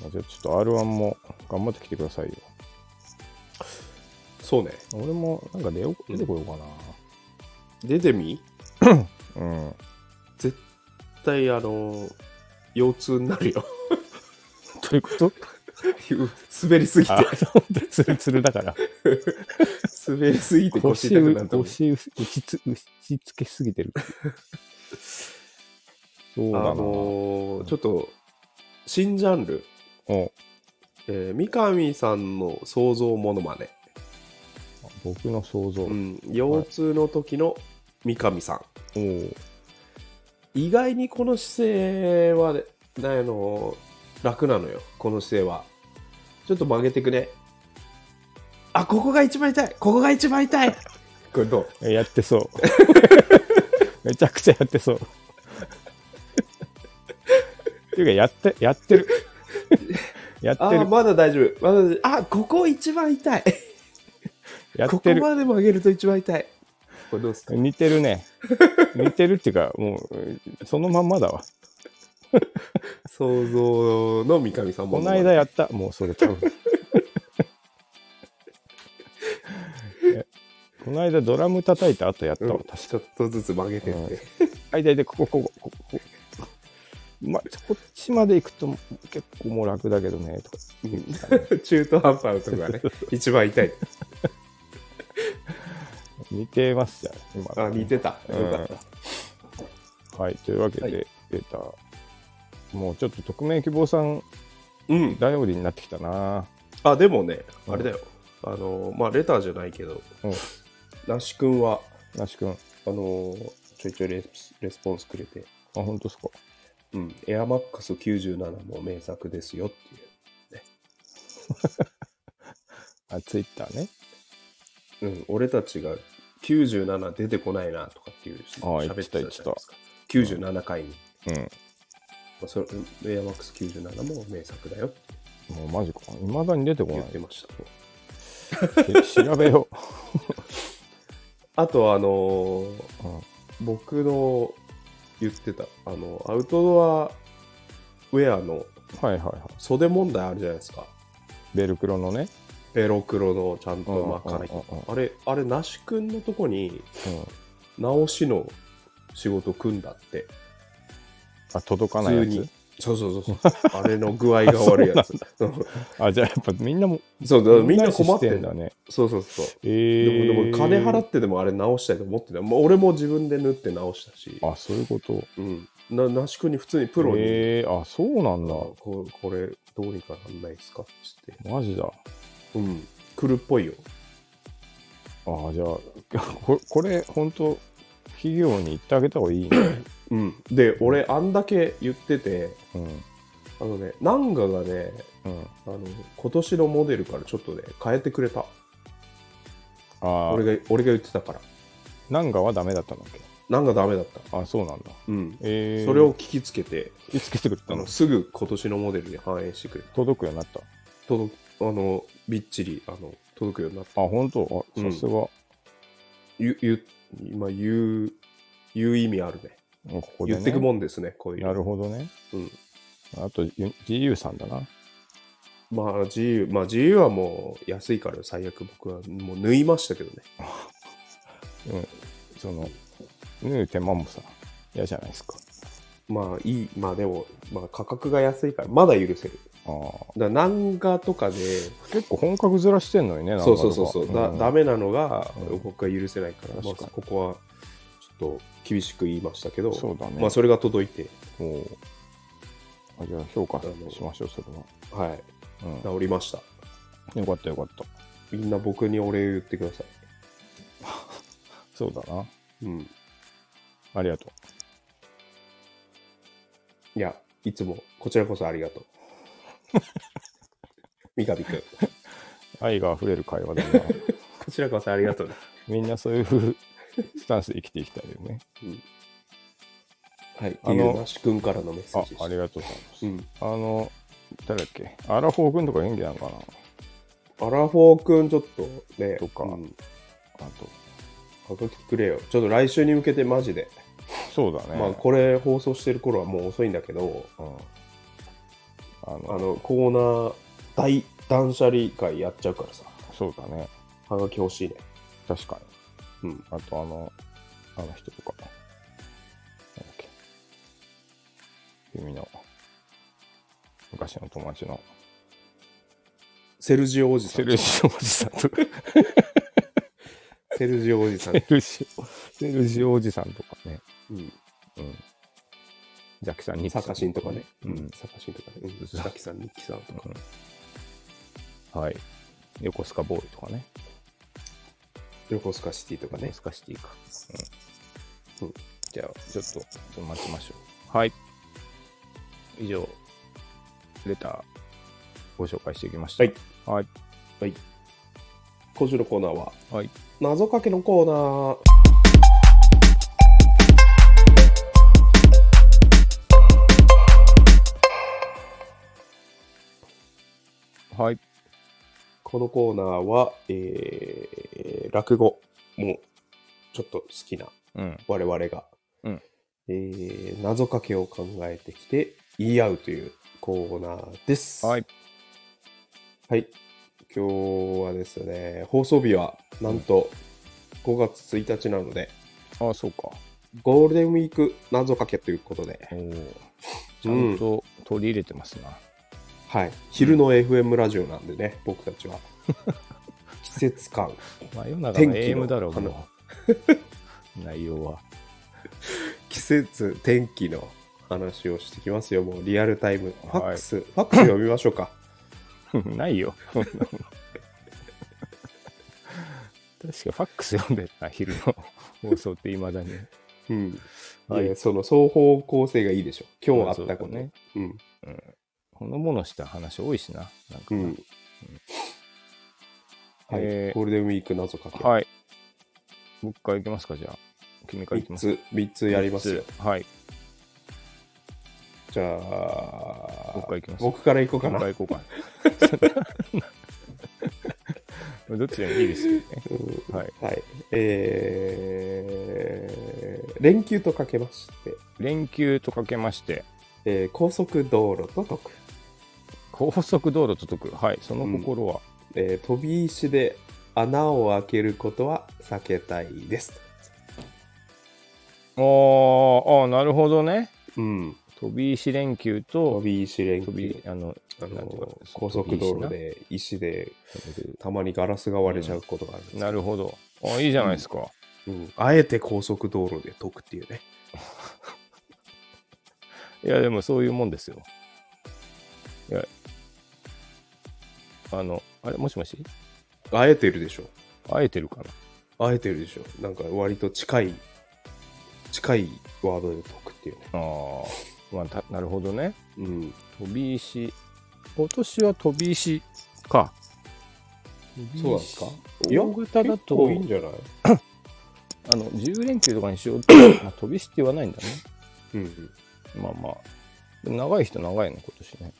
まあじゃあちょっと R1 も頑張ってきてくださいよ。そうね。俺もなんか出よ出てこようか出てみ？な。うん。絶対、あの、腰痛になるよ。*laughs* ということ？*laughs* 滑りすぎてあ、、本当にツルツルだから。滑りすぎて腰腰痛くなったもん。腰打ちつ打ちつけすぎてる。*laughs* そうだあな。のーちょっと、新ジャンル、おえー三上さんの想像ものまね。僕の想像。うん、腰痛の時の三上さん。おう意外にこの姿勢は、ね、あの楽なのよこの姿勢はちょっと曲げてくねあここが一番痛いここが一番痛い *laughs* これどう？えやってそう。*laughs* めちゃくちゃやってそう。っていうか、やって、やってる。やってる。まだ大丈夫まだあここ一番痛いここやってる。まで曲げると一番痛いこれどうですか似てるね。似てるっていうか、もう、そのまんまだわ。想像の三上さんもこの間やった。もうそれ多分。え *laughs* この間ドラム叩いた後やったわ、うん。ちょっとずつ曲げてって、あ、いたいた、ここ、ここ、ここ。まあ、こっちまで行くと結構もう楽だけどね、とかね *laughs* 中途半端なとこがね *laughs* 一番痛い似てますじゃん、今のあ似てたよかった、はい、というわけで、はい出た。もうちょっと匿名希望さんうん頼りになってきたな。あでもね、うんあれだよあのまあレターじゃないけどうん。那須君はなし君。あ、あのちょいちょいレスレスポンスくれて、本当ですか。うん、エアマックス97も名作ですよっていう *laughs* あ、ツイッターね。うん、俺たちが97出てこないなとかっていう喋ってたじゃないです言か。97回に。うまあ、それエアマックス97も名作だよ。もうマジか。いまだに出てこない言って。ました。け調べよ *laughs* あと、あのーう。うん僕の言ってた、あの、アウトドアウェアのはいはいはい。袖問題あるじゃないですか。ベルクロのね。ペロクロのちゃんとうん巻かないあれ、あれ、那須くんのとこにうん。直しの仕事組んだって。あ、届かないやつ？そうそうそう。*laughs* あれの具合が悪いやつ。うんあ、じゃあやっぱみんなも、そうだ、みんな困ってんだ。ね。そうそうそう。えー、でも、でも金払ってでもあれ直したいと思ってた。もう俺も自分で縫って直したし。あ、そういうこと。うん。な、那須くんに普通にプロに、えー、あ、そうなんだ。ここれ、どうにかなんないですか？って言って。マジだ。うん。来るっぽいよ。あじゃあ、*laughs* ここれ、本当企業に言ってあげた方がいいね。うん。で、俺、あんだけ言ってて、うん。あのね、ナンガがね、うん。あの、今年のモデルからちょっとね、変えてくれた。あ俺が、俺が言ってたから。ナンガはダメだったんだっけ？ナンガダメだった。あ、そうなんだ。うん。えー、それを聞きつけて、いつけてくれたの？すぐ今年のモデルに反映してくれた。届くようになった。届く、あの、びっちり、あの、届くようになった。あ、本当？あ、うんさすが。言う、言う、今言う、言う意味あるね。もうここで、ね。言ってくもんですね、こういうの。なるほどね。うん。あと、ゆ GU さんだな。まあ、自由、まあ、自由はもう安いから最悪僕はもう縫いましたけどね。*laughs* うん。その、縫う手間もさ、嫌じゃないですか。まあ、いい、まあでも、まあ価格が安いから、まだ許せる。ああ。だ南画とかで、結構本格ずらしてんのにね、そうそうそうそう、だんダメなのがうん僕は許せないから、まあここはちょっと厳しく言いましたけど、そうだね。まあそれが届いて、あじゃあ評価しましょう、それはい、は。治りました。うん。よかったよかった。みんな僕にお礼言ってください。*laughs* そうだな。うん。ありがといや、いつもこちらこそありがとう。*laughs* 三上くん、う。愛が溢れる会話だな。*laughs* こちらこそありがとうね。みんなそういう風スタンスで生きていきたいよね。はい、ってあのいう那須くんからのメッセーあジで、したありがとうございます。うん。あの、誰だっけ？アラフォー君とか元気なのかなアラフォーくんちょっとね、とかうんあと、はがきくれよ。ちょっと来週に向けてマジで。そうだね。まあこれ放送してる頃はもう遅いんだけど、うん、あのあのコーナー大断捨離会やっちゃうからさ。そうだね。はがき欲しいね。確かに。うん。あとあの、あの人とか。なんだっけ。君の、昔の友達の、セルジオおじさん。セルジオおじさんとか、*laughs* セルジオおじさんセ。ルジオ、セルジオおじさんとかね。うん。うん。ジャキさんにサカシンとかね。ううんん。。サカシンとかね。うん。ザキさん、ニッキさんとか。うんはい。横須賀ボーイとかね。横須賀シティとかね横。須賀シティか。うん。うんじゃあ、ちょっと、ちょっと待ちましょう。はい。以上、レター、ご紹介していきました。はい。はい。はい。今週のコーナーは、はい。謎かけのコーナー。はい。このコーナーは、えー、落語もちょっと好きなうん。我々が、うんえー謎かけを考えてきて言い合うというコーナーです。はい。はい。今日はですね、放送日はなんと5月1日なので、ああ、そうか。ゴールデンウィーク謎かけということで、おお。ちゃんと取り入れてますな。はい。昼の FM ラジオなんでね、僕たちは。*laughs* 季節感、まあ、世の中の天気の AM だろう、あもう。*laughs* 内容は。季節、天気の話をしてきますよ、もうリアルタイム。ファックス、ファックス読みましょうか。*laughs* ないよ。確かファックス読んでるな、昼の放送っていまだに。うん。はいいやその双方向性がいいでしょ。今日あったこと。そうだね。うん。ほのぼのした話多いしな。なんかな、うん。はい、えーゴールデンウィーク謎かけ。はい。僕からいきますか、じゃあ。君からいき3ますつ、三つやりますよ。はい。じゃあ、僕からいきます僕からいこうかな。僕からいこうかな。*laughs* どっちでもいいですよね。うんはい。はい。えー、連休とかけまして、連休とかけまして、えー高速道路と解く。高速道路と解く。はい。その心は、えー飛び石で穴を開けることは避けたいです。あーあー、なるほどね。うん。飛び石連休と飛び石連飛休び。あのあの高速道路で石でたまにガラスが割れちゃうことがあるんですけどなるほどあいいじゃないですか、うんあえて高速道路で解くっていうね。*laughs* いやでもそういうもんですよいやあのあれもしもし？あえてるでしょ。会えてるかな？あえてるでしょ。なんか割と近い、近いワードで解くっていうね。ああまあたなるほどね。うん。飛び石。今年は飛び石か。そうなんですか？いや、大型だ結と構いいんじゃない？*coughs* あの10連休とかにしようって、まあ、飛び石って言わないんだね。うん。まあまあ。でも長い人長いの今年ね。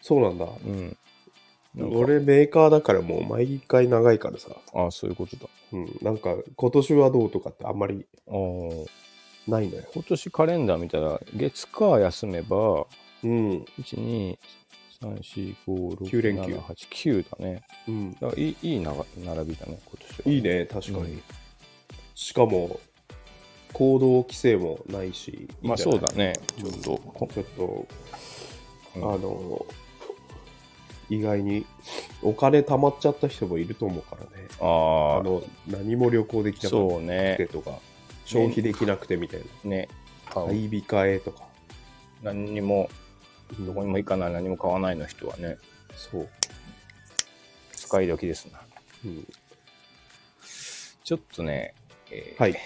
そうなんだ。うん俺メーカーだからもう毎回長いからさ。ああそういうことだうん。なんか今年はどうとかってあんまりないのよ。今年カレンダー見たら月火休めばうん。123456789九連休だねうん。だいいいい並びだね今年はいいね、確かに。うんしかも、行動規制もないし。いいない？まあそうだねちょっとちょっと、うんあの、意外にお金貯まっちゃった人もいると思うからね。あああの、何も旅行できなくてとか、消費できなくてみたいな。ね買い控えとか。何にもどこにも行かない何も買わないの人はねそう。使い時ですなうん、ちょっとね、えーはい。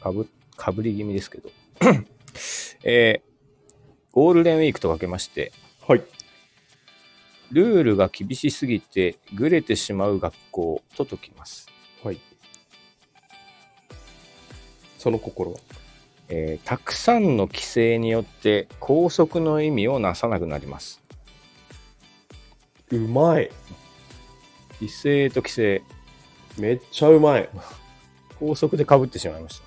かぶかぶり気味ですけど *clears throat* えーゴールデンウィークとかけましてはい。ルールが厳しすぎてぐれてしまう学校と解きます、はい。その心は？えーたくさんの規制によって校則の意味をなさなくなりますうまい。規制と規制めっちゃうまい。校則でかぶってしまいまし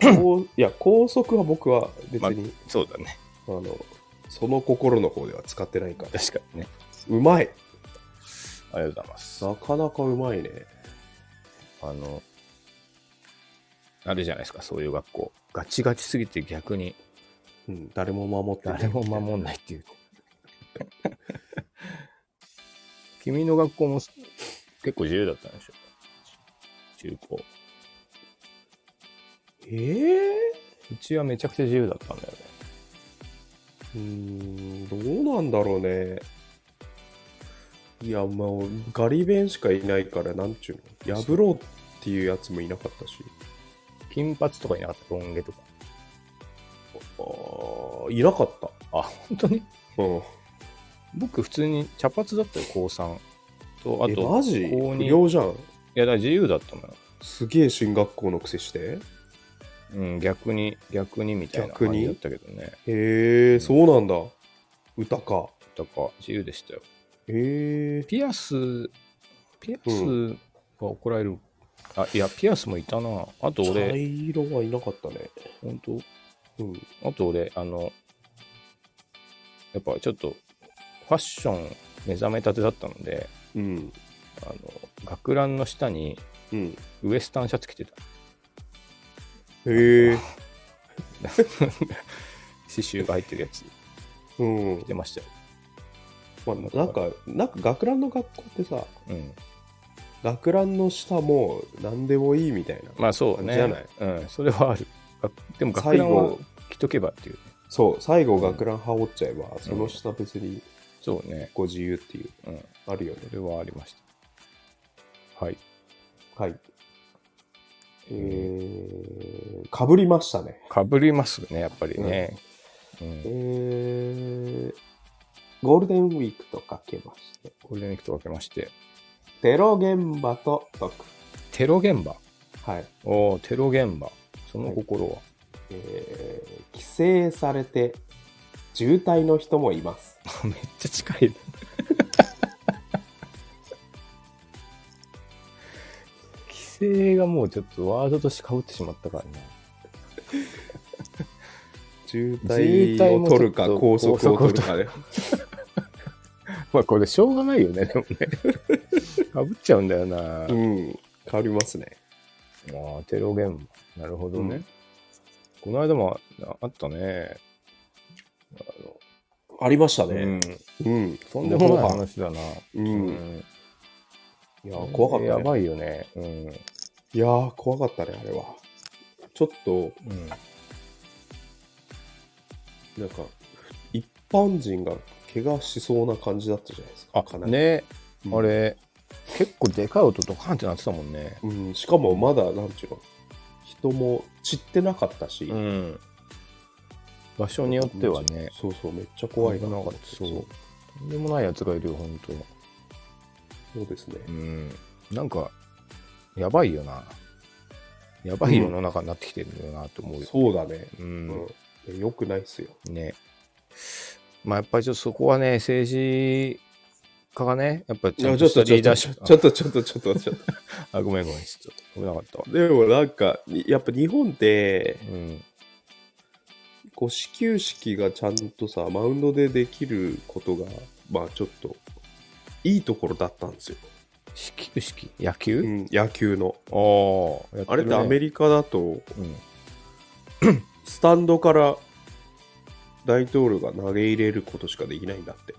たねこういや、高速は僕は別に、そうだねあ、の、その心の方では使ってないから。確かにねうまい。ありがとうございます。なかなかうまいね。あの、あるじゃないですか、そういう学校。ガチガチすぎて逆にうん、誰も守ってない誰も守んないっていう。*laughs* 君の学校も結構自由だったんでしょ？中高。ええうちはめちゃくちゃ自由だったんだよね。うーん、どうなんだろうね。いや、もう、ガリ弁しかいないから、なんちゅうの。破ろうっていうやつもいなかったし。金髪とかいなかったロン毛とか。ああ、いなかった。あ、本当に？うん。僕普通に茶髪だったよ、高3。と、あえ、と、マジ？不良じゃん。いや、だから自由だったのよ。すげえ進学校の癖して。うん、逆に、逆にみたいな感じだったけどね。へえ、そうなんだ。歌か。だから自由でしたよ。へえ。ピアス、ピアスが怒られる。あ、いや、ピアスもいたな。あと茶俺、色はいなかったね。本当？うん。あと俺、あの、やっぱちょっと、ファッション目覚めたてだったので、うん。あの、学ランの下にうん。ウエスタンシャツ着てた。へえ。*laughs* 刺繍が入ってるやつうん着。てましたよ。まあ、なんか、なんか学ランの学校ってさ、うん。学ランの下も何でもいいみたいな。まあそうね。じゃない？うん、それはある。がでも学最ランは後、着とけばっていうね。そう、最後学ラン羽織っちゃえば、その下別にそうね。ご自由っていう、うん。あるよね。それはありました。はい。はい。えー、かぶりましたね。かぶりますね、やっぱりね。うんえー、ゴールデンウィークとかけまして、ゴールデンウィークと分けまして、テロ現場と解く。テロ現場？はい。おお、テロ現場。その心は？えー、規制されて渋滞の人もいます。*laughs* めっちゃ近い。規制がもうちょっとワードとしてかぶってしまったからね。*laughs* 渋滞を取るか、高速を取るかで。*laughs* まあこれしょうがないよね、でもね。かぶっちゃうんだよな。うん、変わりますね。ああ、テロ現場。なるほどね。うんこの間もああったね。あありましたの、うね。ん。うん。とんでもない話だな。うん。うんいやー、怖かったね。やばいよね。うん。いやー、怖かったね、あれは。ちょっと、うん。なんか、一般人が怪我しそうな感じだったじゃないですか。あか。ね、うんあれ、結構でかい音ドカンってなってたもんね。うん、しかもまだ、なんちゅうの、人も散ってなかったし、ん。場所によってはね、そうそう、めっちゃ怖いな危なかったそうとんでもないやつがいるよ、本当そうですね。うん。なんか、やばいよな。やばい世の中になってきてるんだよなと思うよ。そうだね。う。うんん。よくないっすよ。ね。まあやっぱりちょっとそこはね、政治家がね、やっぱちょっと、ちょっと、リーダーシップ。ちょっと、ちょっと、ちょっと、ちょっと。*laughs* あ、ごめんごめん、ちょっと危なかったわ。でもなんか、やっぱ日本って、うん。こう始球式がちゃんとさ、マウンドでできることが、まあちょっと、いいところだったんですよ。始球式野球、うん、野球の。ああ、あれってアメリリカだと、うん。*clears throat* スタンドから大統領が投げ入れることしかできないんだって。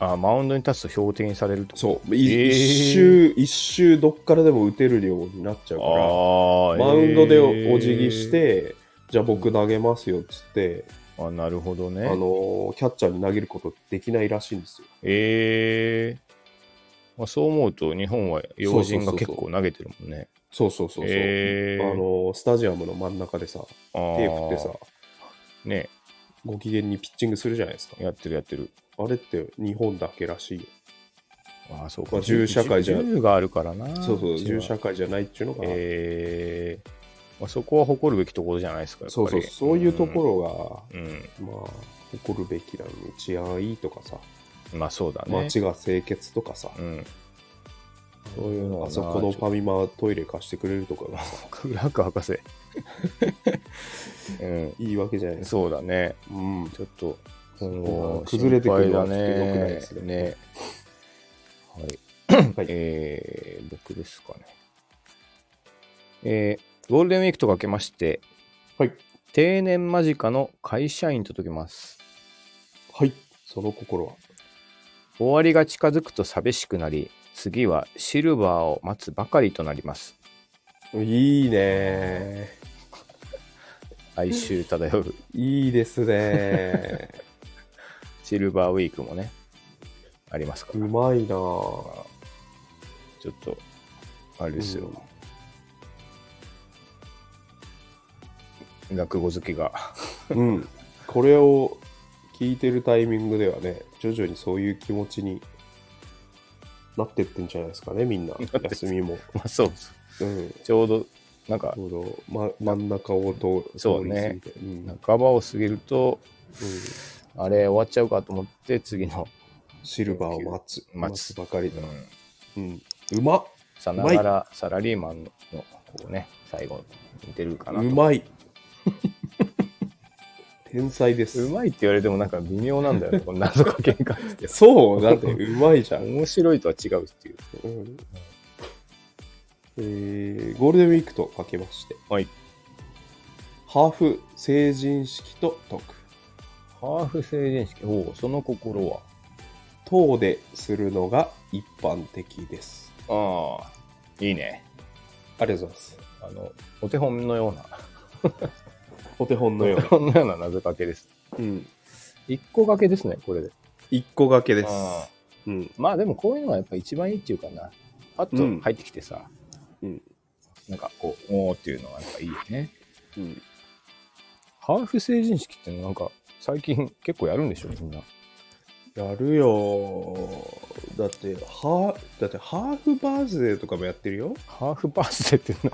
あマウンドに立つと標的にされると。そう、いえー一周、一周どっからでも打てるようになっちゃうから、マウンドでえーお辞儀し、て、じゃあ僕投げますよっつって、あ、なるほどね。あのキャッチャーに投げることできないらしいんですよ。ええまあ、そう思うと日本は要人が結構投げてるもんね。そうそうそうそう。えーあのスタジアムの真ん中でさ、あー手振ってさ、ねご機嫌にピッチングするじゃないですか。やってるやってる。あれって日本だけらしいよ。ああ、そうか。まあ銃社会じゃ銃があるからな。そうそう、銃社会じゃないっていうのが、ええまあ、そこは誇るべきところじゃないですか。そうそう、そういうところが、うん。うん。まあ、誇るべきなのに治安いいとかさ、まあそうだね。街が清潔とかさ、うん。そういうのあそこのファミマトイレ貸してくれるとかがさ、クラック博士。うん。いいわけじゃないですか。そうだね。うん。ちょっと、崩れてくるのはちょっと良くないですねね。はい。はいえー、僕ですかね。えー、ゴールデンウィークとかけまして、はい。定年間近の会社員と解きます。はい。その心は？終わりが近づくと寂しくなり、次はシルバーを待つばかりとなります。いいね哀愁漂ういいですね *laughs* シルバーウィークもね、ありますから。うまいなちょっと、あれですよ。落語好きが。うん。これを聞いてるタイミングではね、徐々にそういう気持ちになってってんじゃないですかね、みんな。休みも。*laughs* まあそうです。うん。ちょうど、なんかち、ょうど、ま、真ん中を通そうね通り過ぎてうん。うん半ばを過ぎると、あれ終わっちゃうかと思って、次の、シルバーを待つ。待つばかりだ。うんうん。うまっさながらサラリーマンの、こうね、最後、似てるかなと。うまい天才です。うまいって言われてもなんか微妙なんだよね、*laughs* この謎かけに関して。そう、だってうまいじゃん。面白いとは違うっていう。うんえーゴールデンウィークとかけまして、はい。ハーフ成人式と解く。ハーフ成人式。おお、その心は？遠でするのが一般的です。ああ、いいね。ありがとうございます。あの、お手本のような、お手本のような。ような謎かけです。うん。一個掛けですね、これで。一個掛けですあ。うん。まあでもこういうのはやっぱ一番いいっていうかな。パッと入ってきてさ、うん。なんかこう、おーっていうのがなんかいいよね。うん。ハーフ成人式ってなんか最近結構やるんでしょ、みんな。やるよだって、は、だってハーフバースデーとかもやってるよ。ハーフバースデーって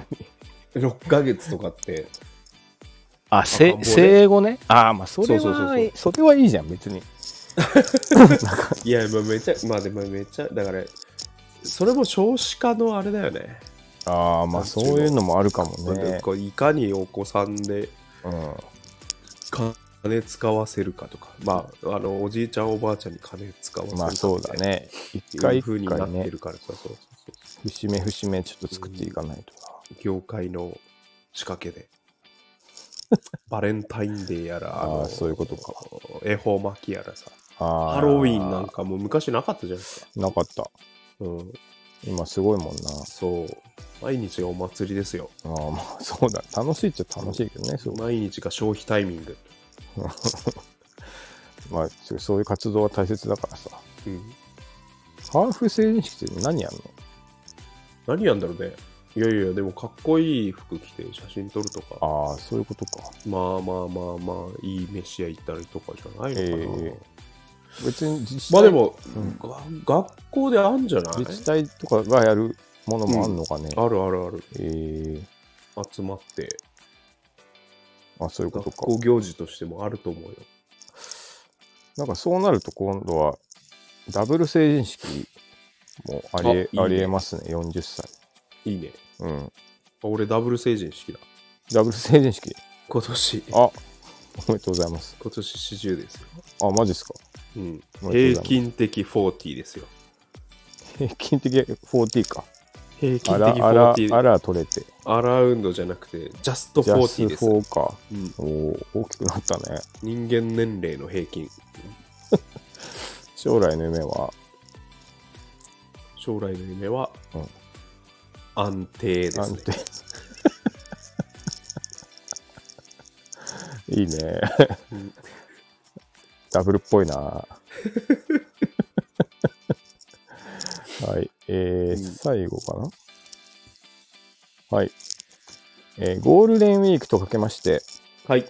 何？6ヶ月とかって。あ、せ生後ね？ああ、まあそれは、そうそうそうそれはいいじゃん、別に。*laughs* いや、まあめちゃ、まあでもめちゃ、だから、それも少子化のあれだよね。ああ、まあそういうのもあるかもね。こういかにお子さんでうん。金使わせるかとか、まあ、あの、おじいちゃんおばあちゃんに金使わせるかまあそうだね。一回一いう風にな回ねってる、からさ、そうそうそう節目節目ちょっと作っていかないと業界の仕掛けで。*laughs* バレンタインデーやら、あーそういうことか。恵方巻きやらさ、ハロウィンなんかもう昔なかったじゃないですか。なかった。うん、今すごいもんな。そう。毎日がお祭りですよ。ああ、まあそうだ。楽しいっちゃ楽しいけどね。そう毎日が消費タイミング。*laughs* まあそうそういう活動は大切だからさ。うん、ハーフ成人式って何やんの？何やんだろうね。いやいや、でもかっこいい服着て写真撮るとか、ああ、そういうことか。まあまあまあまあ、いい飯屋行ったりとかじゃないのかな。ええ別に自治体まあでも、うんが学校であんじゃない？自治体とかがやるものもあんのかね。あるあるある。ええ集まって、あ、そういうことか。学校行事としてもあると思うよ。なんかそうなると今度はダブル成人式もありえあいいねありえますね、40歳。いいね。うん。俺ダブル成人式だ。ダブル成人式？今年、あおめでとうございます。今年40ですよ。あ、マジっすか？うん、平均的40ですよ。平均的40か。平均的あら、あら、あ40。ら取れて。アラウンドじゃなくて、ジャストジャ40スです。4か。うん、おお大きくなったね。人間年齢の平均。*laughs* 将来の夢は、将来の夢は、うん安定ですね。*laughs* いいね。うんダブルっぽいな。*laughs* はい。えーうん最後かな？はい。えーゴールデンウィークとかけまして、はい。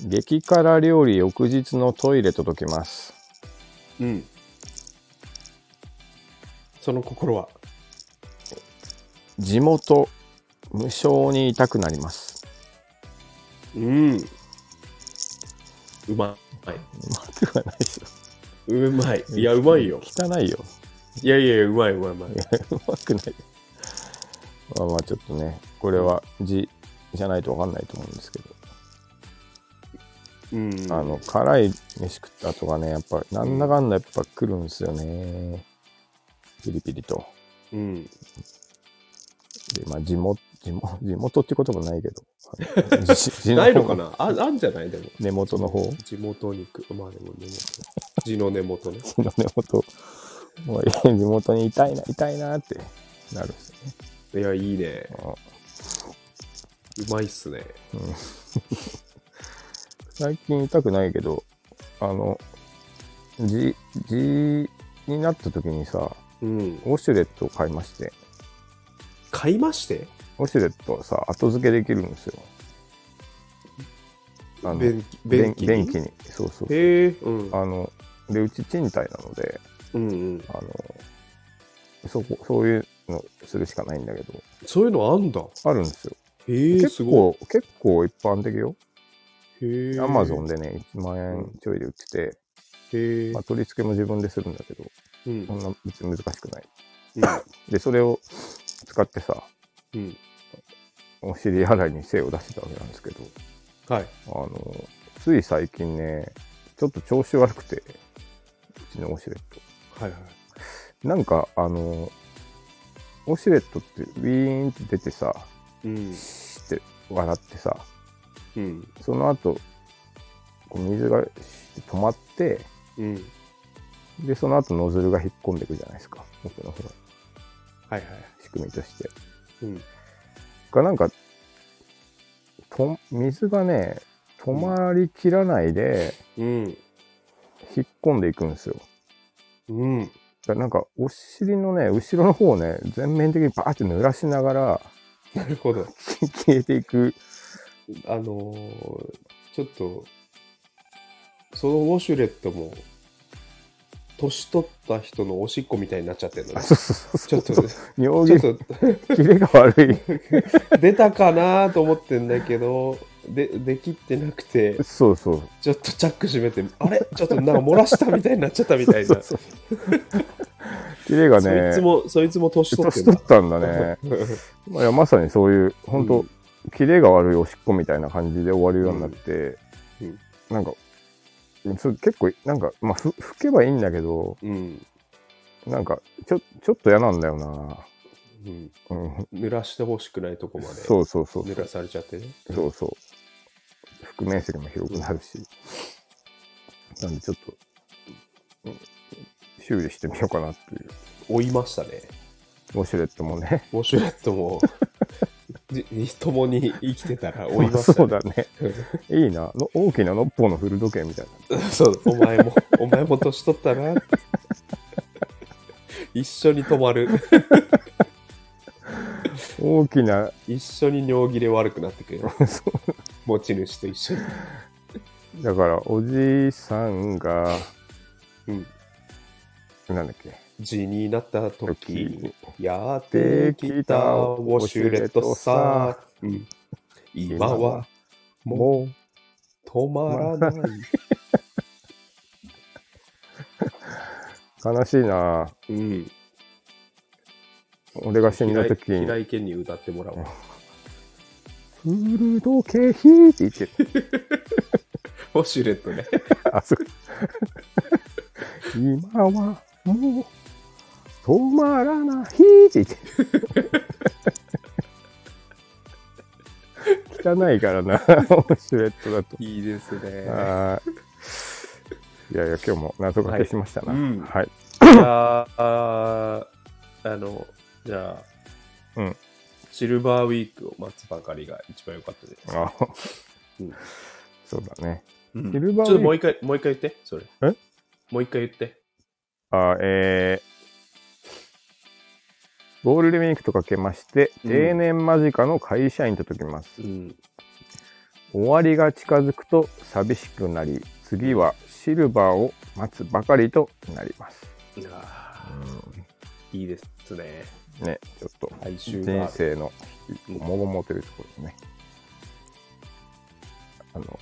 激辛料理翌日のトイレと解きます。うん。その心は、地元、無償に痛くなります。うん。うまい。うまくはないですよ。うまい。いや、うまいよ。汚いよ。いやいや、うまいうまいうまい。うまくない。まあまあちょっとね、これは字じゃないとわかんないと思うんですけど、うん。あの、辛い飯食った後がね、やっぱ、なんだかんだやっぱ来るんですよね。ピリピリと。うん。で、まあ、地元、地元、地元ってこともないけど。*laughs* ないの方かな？ああんじゃない？でも。根元の方？地元肉。まあでも根元。地の根元ね。*laughs* 地の根元。もう地元にいたいな、いたいなってなるんですよね。いや、いいね。あうまいっすね。*laughs* 最近痛くないけど、あの、G、G になった時にさ、うん。ウォシュレットを買いまして、買いましてウォシュレットはさ、後付けできるんですよ。あの便器便便器便器に。そうそうそう。へえ、うん。あの、で、うち賃貸なので、うんうん。あの、そこ、そういうのするしかないんだけど、そういうのあんだ。あるんですよ。へえ、結構、結構一般的よ。い。へえ。アマゾンでね、1万円ちょいで売ってて、へえまあ、。取り付けも自分でするんだけど、うんそ。んな別に難しくない。うんで、それを使ってさ、うん。お尻洗いに精を出してたわけなんですけど、はい。あの、つい最近ね、ちょっと調子悪くて、うちのウォシュレッはいはい。ト。なんか、あの、ウォシュレットってウィーンって出てさ、うん。シって笑ってさ、うん。その後、こう水がシッて止まって、うん。で、その後ノズルが引っ込んでいくじゃないですか。奥の方のはいはい。仕組みとして。うん。が、なんか、と水がね、止まりきらないで、うん。引っ込んでいくんですよ。うん。だなんか、お尻のね、後ろの方をね、全面的にバーって濡らしながら、なるほど。*laughs* 消えていく。あのーちょっと、そのウォシュレットも、年取った人のおしっこみたいになっちゃってるのあ、ね。そうそうそうちょっ。と、尿ちょっ切とキレが悪い。*laughs* 出たかなと思ってんだけど、で、できってなくて、そうそう。ちょっとチャック閉めて、あれ？ちょっとなんか漏らしたみたいになっちゃったみたいな。キレがそいねつ、も、そいつも年取って年取っ。たんだね。*laughs* いやまさにそういう、本当、うんキレが悪いおしっこみたいな感じで終わるようになって、うんなんか、それ結構、なんか、まあ、ふ拭けばいいんだけど、うん。なんか、ちょ、ちょっと嫌なんだよな。うん。うん。濡らしてほしくないとこまでそうそうそう。濡らされちゃってね。そうそう。服面積も広くなるし。なんでちょっと、うん修理してみようかなっていう。追いましたね。ウォシュレットもね。ウォシュレットも、じ *laughs* 共に生きてたら *laughs* 追いました、そうだね。いいな。の大きなノッポーの古時計みたいな。そう、お前も、*laughs* お前も年取ったな。一緒に止まる。大きな、一緒に尿切れ悪くなってくる。そ持ち主と一緒に。うだから、おじさんが、うん。なんだっけ。字になった時時やってきたウォシュレットさ。うん、今はももう、う止まらない。悲しいな。うん。俺が死んだ時に、平井堅に歌ってもらおう。古時計ひって言ってる。*laughs* ウォシュレットね。あ、そう。今はもう止まらないって言って。*laughs* 汚いからな、シュレットだと。いいですね。いやいや、今日も謎かけしましたな。はいうんはい。じゃあ、あの、じゃあ、うんシルバーウィークを待つばかりが一番良かったです。あうんそうだね。うんシルバーウィークちょっともう一回、もう一回言って、それ。え？もう一回言って。あえー、ゴールデンウィークとかけまして、うん定年間近の会社員と解きます。うん。終わりが近づくと寂しくなり、次はシルバーを待つばかりとなります。いいですね。ね、ちょっと人。生のうんもごもというところでね。あの、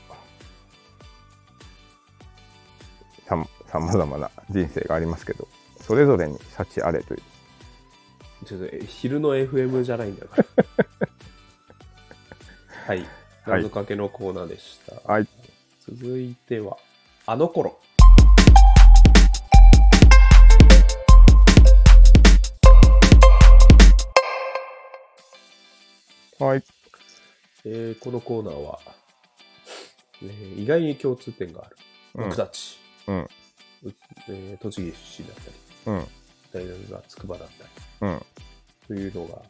さまざまな人生がありますけど、それぞれに幸あれという。ちょっと昼の FM じゃないんだから。*laughs* はい。謎かけのコーナーでした？はい。続いては、あの頃。はい。えー、このコーナーは、えー、意外に共通点がある。僕たち。うん。えー、栃木出身だったり。うん。大学が筑波だったり、うん。というのが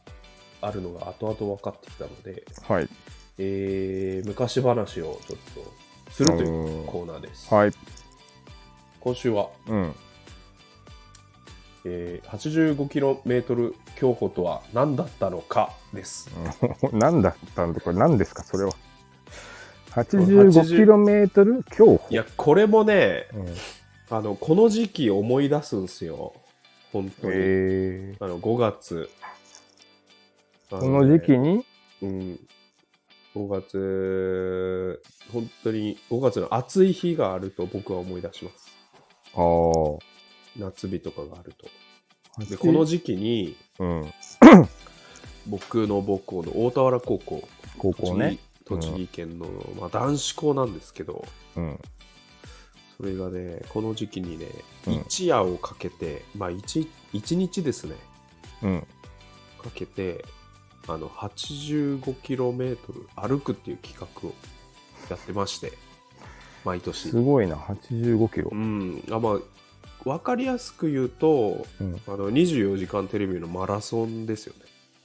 あるのが後々分かってきたので、はい。えー昔話をちょっとするというコーナーです。はい。今週は、うん。えー 85km 競歩とは何だったのかです。*laughs* 何だったんだこれ何ですかそれは。85km 競歩。いや、これもね、うん、あの、この時期思い出すんですよ。本当に。えあの、5月。ー、この時期に、うん。5月、本当に5月の暑い日があると僕は思い出します。ああ。夏日とかがあると。で、この時期に、うん、*clears throat* 僕の母校の大田原高校、高校ね。栃木県の、まあ、男子校なんですけど、うん。それがね、この時期にね、うん一夜をかけて、まあ一、一日ですね、うん。かけて、あの、85km 歩くっていう企画をやってまして、毎年す。ごいな、85キロう。ん。あ、まあ、わかりやすく言うと、うん、あの、24時間テレビのマラソンですよね。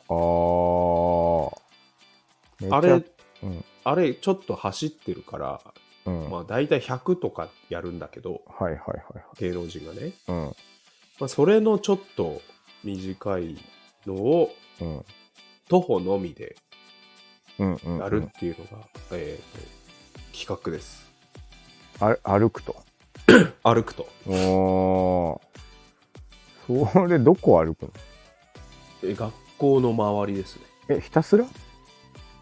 あー。めちゃあれ、うん。あれ、ちょっと走ってるから、うん。まあ、大体100とかやるんだけど、はいはいはい芸能人がね。はい。まあ、それのちょっと短いのを、うん。うん。徒歩のみでうんうん、うん。やるっていうのが、えーと企画です。あ歩くと。*coughs* 歩くと。おー。それ、どこ歩くの？え学校の周りですね。え、ひたすら？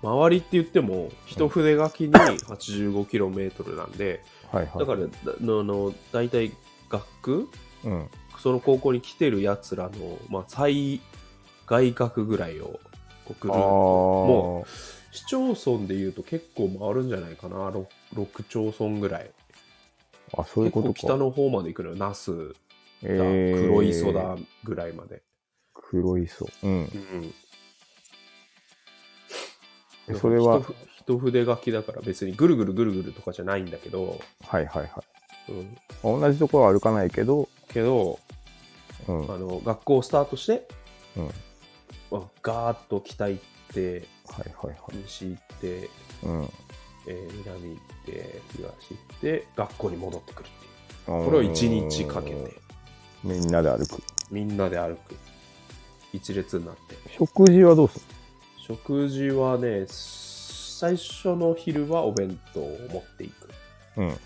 周りって言っても、一筆書きに 85km なんで、はいはい。だから、だのの大体学区うん。その高校に来てるやつらの、まあ、最外角ぐらいをこうぐるもう市町村でいうと結構回るんじゃないかな 6, 6町村ぐらいあ、そういうことか。結構北の方まで行くのよ那須だ、えー黒磯だぐらいまで、黒磯。うん。うんえそれは一一筆書きだから別にぐるぐるぐるぐるとかじゃないんだけど、はいはいはい。うん、同じところは歩かないけど、けどうん。あの学校をスタートして、うん。ガーッと北行ってはいはい。西行ってうん。えー南行って東行って学校に戻ってくるっていうここれを1日かけてみんなで歩く。みんなで歩く一列になって食事はどうす食事はね最初の昼はお弁当を持っていくるうん。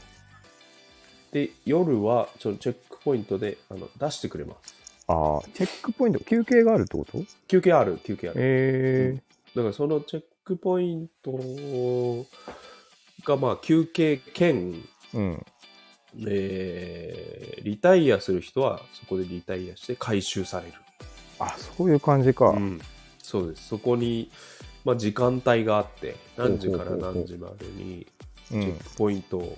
で夜はちょチェックポイントであの出してくれますああ、チェックポイント、休憩があるってこと？休憩ある休憩あるえだからそのチェックポイントがまあ休憩兼えうん。えーリタイアする人はそこでリタイアして回収される。あ、そういう感じか。うんそうです。そこに、まあ、時間帯があって、何時から何時までにうん。チェックポイントを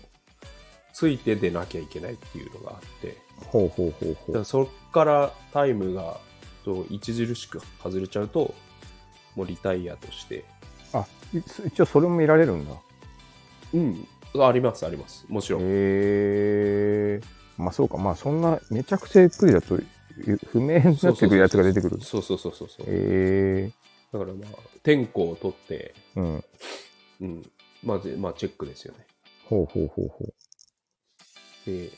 ついて出なきゃいけないっていうのがあって、ほうほうほうほう。だからそこからタイムがと著しく外れちゃうと、もうリタイアとして、あ、い一応それも見られるんだ。うん、あります、あります。もちろん。へえまあそうか、まあそんなめちゃくちゃゆっくりだとゆ不明になってくるやつが出てくる。そうそうそうそうそう。へえだからまあ、天候を取って、うん。うん、まず、まあ、チェックですよね。ほうほうほうほう。で、チ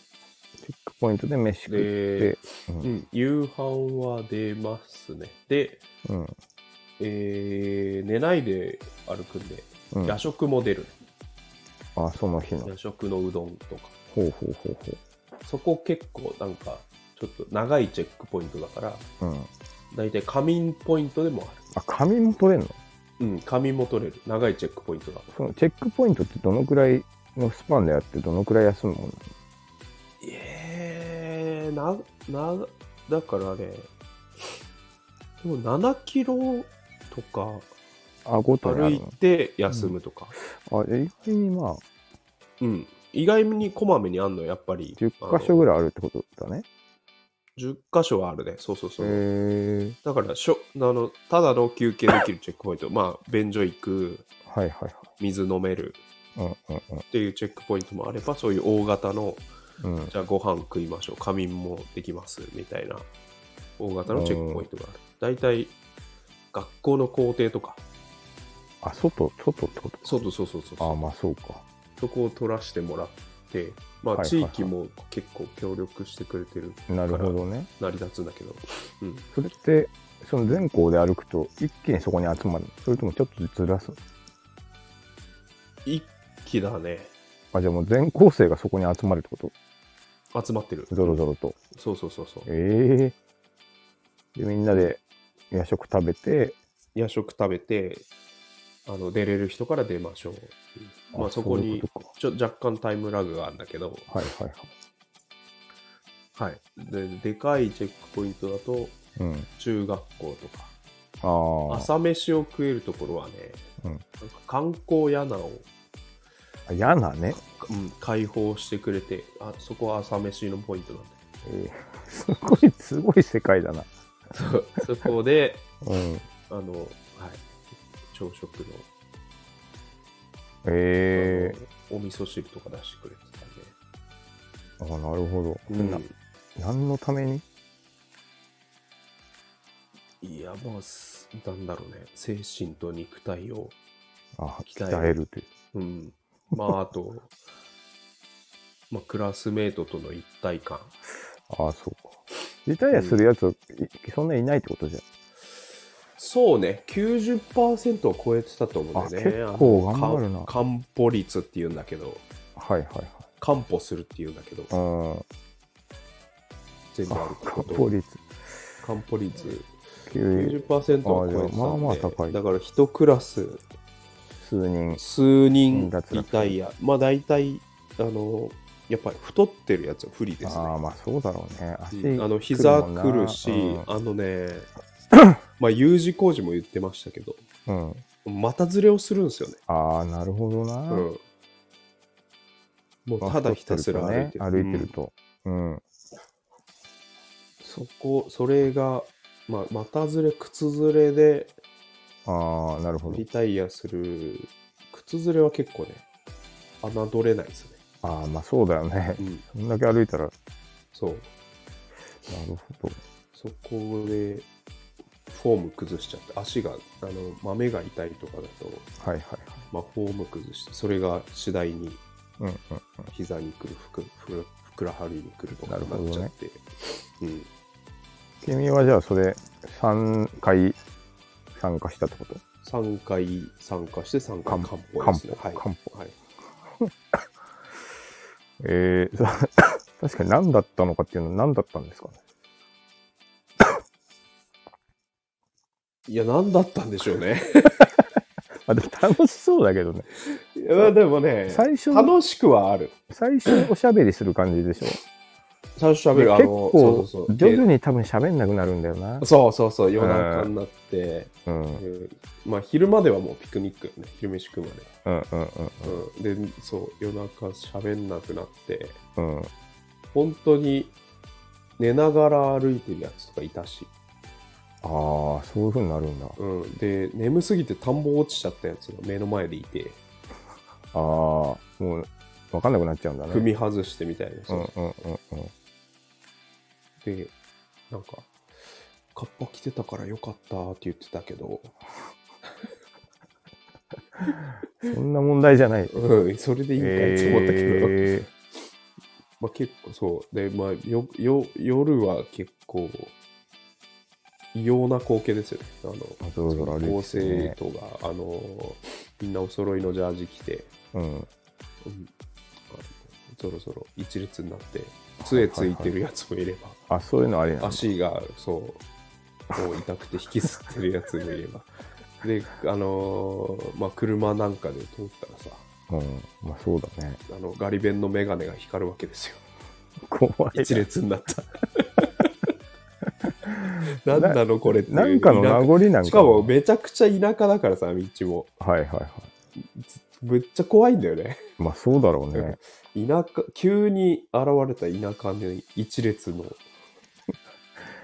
ェックポイントで飯食ってで、、う。うんん、夕飯は出ますね。で、うん。えー寝ないで歩くんで、うん、夜食も出るね。あ、その日の。夜食のうどんとか。ほうほうほうほそこ結構なんか、ちょっと長いチェックポイントだから、う。うん。だいたい仮眠ポイントでもああ、紙も取れんの？る。うん、仮眠も取れる。長いチェックポイントだから。そのチェックポイントってどのくらいのスパンでやってどのくらい休むもんなの？えー、な、な、だからね、でも7キロとかあ、ごとにあ歩いて休むとか。あ、意外にまあ、うん。意外にこまめにあんの、やっぱり。10箇所ぐらい。らいあるってことだね。10箇所はあるね。そうそうそう。だからしょあの、ただの休憩できるチェックポイント。まあ、便所行く、はいはい水飲めるはい。うんうんっていうチェックポイントもあれば、そういう大型の、うん。うん。じゃあご飯食いましょう、仮眠もできますみたいな大型のチェックポイントがある。大体、学校の校庭とか、あ、外、外ってこと？そうそうそうそうそうあ、まあそうか。そこを取らせてもらって、まあ、地域も結構協力してくれてるなるほどね。成り立つんだけど、うん、それって、その全校で歩くと、一気にそこに集まるそれともちょっとずらす？一気だね、あ、じゃあもう全校生がそこに集まるってこと？集まってる。ゾロゾロと。そうそうそうそう。ええで、みんなで夜食食べて、夜食食べて、あの出れる人から出ましょう。うんまあ、そこにちょ若干タイムラグがあるんだけど、はいはいはい。はい、ででかいチェックポイントだとうん。中学校とかああ。朝飯を食えるところはね、うんなんか観光屋名を、あ嫌なね。うん、開放してくれてあそこは朝飯のポイントなんだえー *laughs* すごい、すごい世界だな。そこで *laughs* うん。あの、はい、朝食の、ええあのお味噌汁とか出してくれてたねあ、なるほど。うんな何のために？いや、まあ、すなんだろうね、精神と肉体を、あ、鍛え鍛えるという。うん、まあ、あと、*laughs* まあ、クラスメートとの一体感。ああ、そうか。リタイアするやつ、いそんないないってことじゃん。そうね、90%を超えてたと思うんだよね。あ結構頑張るなあのかん完歩率っていうんだけど、はいはいはい。完歩するっていうんだけど、うん。全部あるあ、こと効率。完歩率90 90%を超えてたまあまあ高いだから一クラス数人。数人脱落リタイア。まあ大体、あの、やっぱり太ってるやつは不利ですね。ああ、まあそうだろうね。足うんあの膝くるし、うんあのね、*laughs* まあ U 字工事も言ってましたけど、うん。股ずれをするんですよね。ああ、なるほどな。うん。もうまあただひたすら歩いてる。歩いてるうんと。うん。そこ、それが、まあ、股ずれ、靴ずれでああ、なるほどリ。タイアする、靴ずれは結構ね、侮れないですね。ああ、まあそうだよねう。ん。そんだけ歩いたら、なそう。るほど。そこで、フォーム崩しちゃって、足が、あの、豆が痛いとかだと、はいはいはい。まあ、フォーム崩して、それが次第にうんうん膝に来る、ふくふくふくらはぎに来るとかになっちゃって、うん。君はじゃあそれ3回参加したってこと？3回参加して3回漢漢方ですね。はい。漢方漢はい。*laughs* えー、そ *laughs* 確かに何だったのかっていうのは何だったんですかね？いや、何だったんでしょうね。*laughs* あでも楽しそうだけどね。いや、でもね、最初楽しくはある。最初おしゃべりする感じでしょ最初喋る、あ結の、構そうそうそう。徐々に多分喋んなくなるんだよなで。そうそうそう、夜中になって、うんまあ、昼まではもうピクニックよね、昼飯食うまで。うんうんうん、で、そう、夜中喋んなくなって、うん。うん本当に寝ながら歩いてるやつとかいたし、ああ、そういう風になるんだ。うん、で、眠すぎて田んぼ落ちちゃったやつが目の前でいて、ああ、もう分かんなくなっちゃうんだね。踏み外してみたいな。そううんうんうんうん。で、なんか、カッパ着てたからよかったって言ってたけど、そんな問題じゃない。うん、それでいいんかいって思ったけど、えまあ結構そう。で、まあよよ夜は結構異様な光景ですよね。あの、あぞろぞろ高生徒が、あの、みんなお揃いのジャージ着て、ーうん。うん、あのぞろぞろ一列になって、杖ついてるやつもいれば、あ、そういうのありな。足がそう、もう痛くて引きずってるやつもいれば。*laughs* で、あのーまあ、車なんかで通ったらさ、うん。まあそうだね。あの、ガリ弁のメガネが光るわけですよ。怖いな。一列になった。*laughs* なんなのこれっていうなんかの名残なんかな。しかもめちゃくちゃ田舎だからさ、道も。はいはいはい。めっちゃ怖いんだよね。まあそうだろうね。*laughs* 田舎、急に現れた田舎に一列の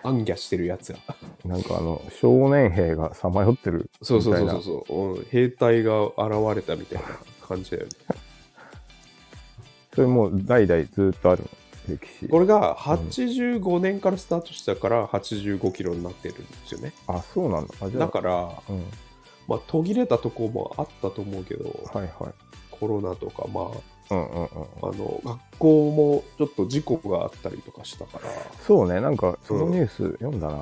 暗ギャしてるやつが。なんかあの、少年兵がさまよってるみたいな。そうそうそうそうそう、うん兵隊が現れたみたいな感じだよね。それもう代々ずっとあるの、歴史。これが85年からスタートしたから85キロになってるんですよね。あ、そうなんだ。だから、うん。まあ、途切れたとこもあったと思うけど、はいはい。コロナとか、まうんうんうん。あ、あの学校もちょっと事故があったりとかしたから、そうね、なんかそのニュース読んだな。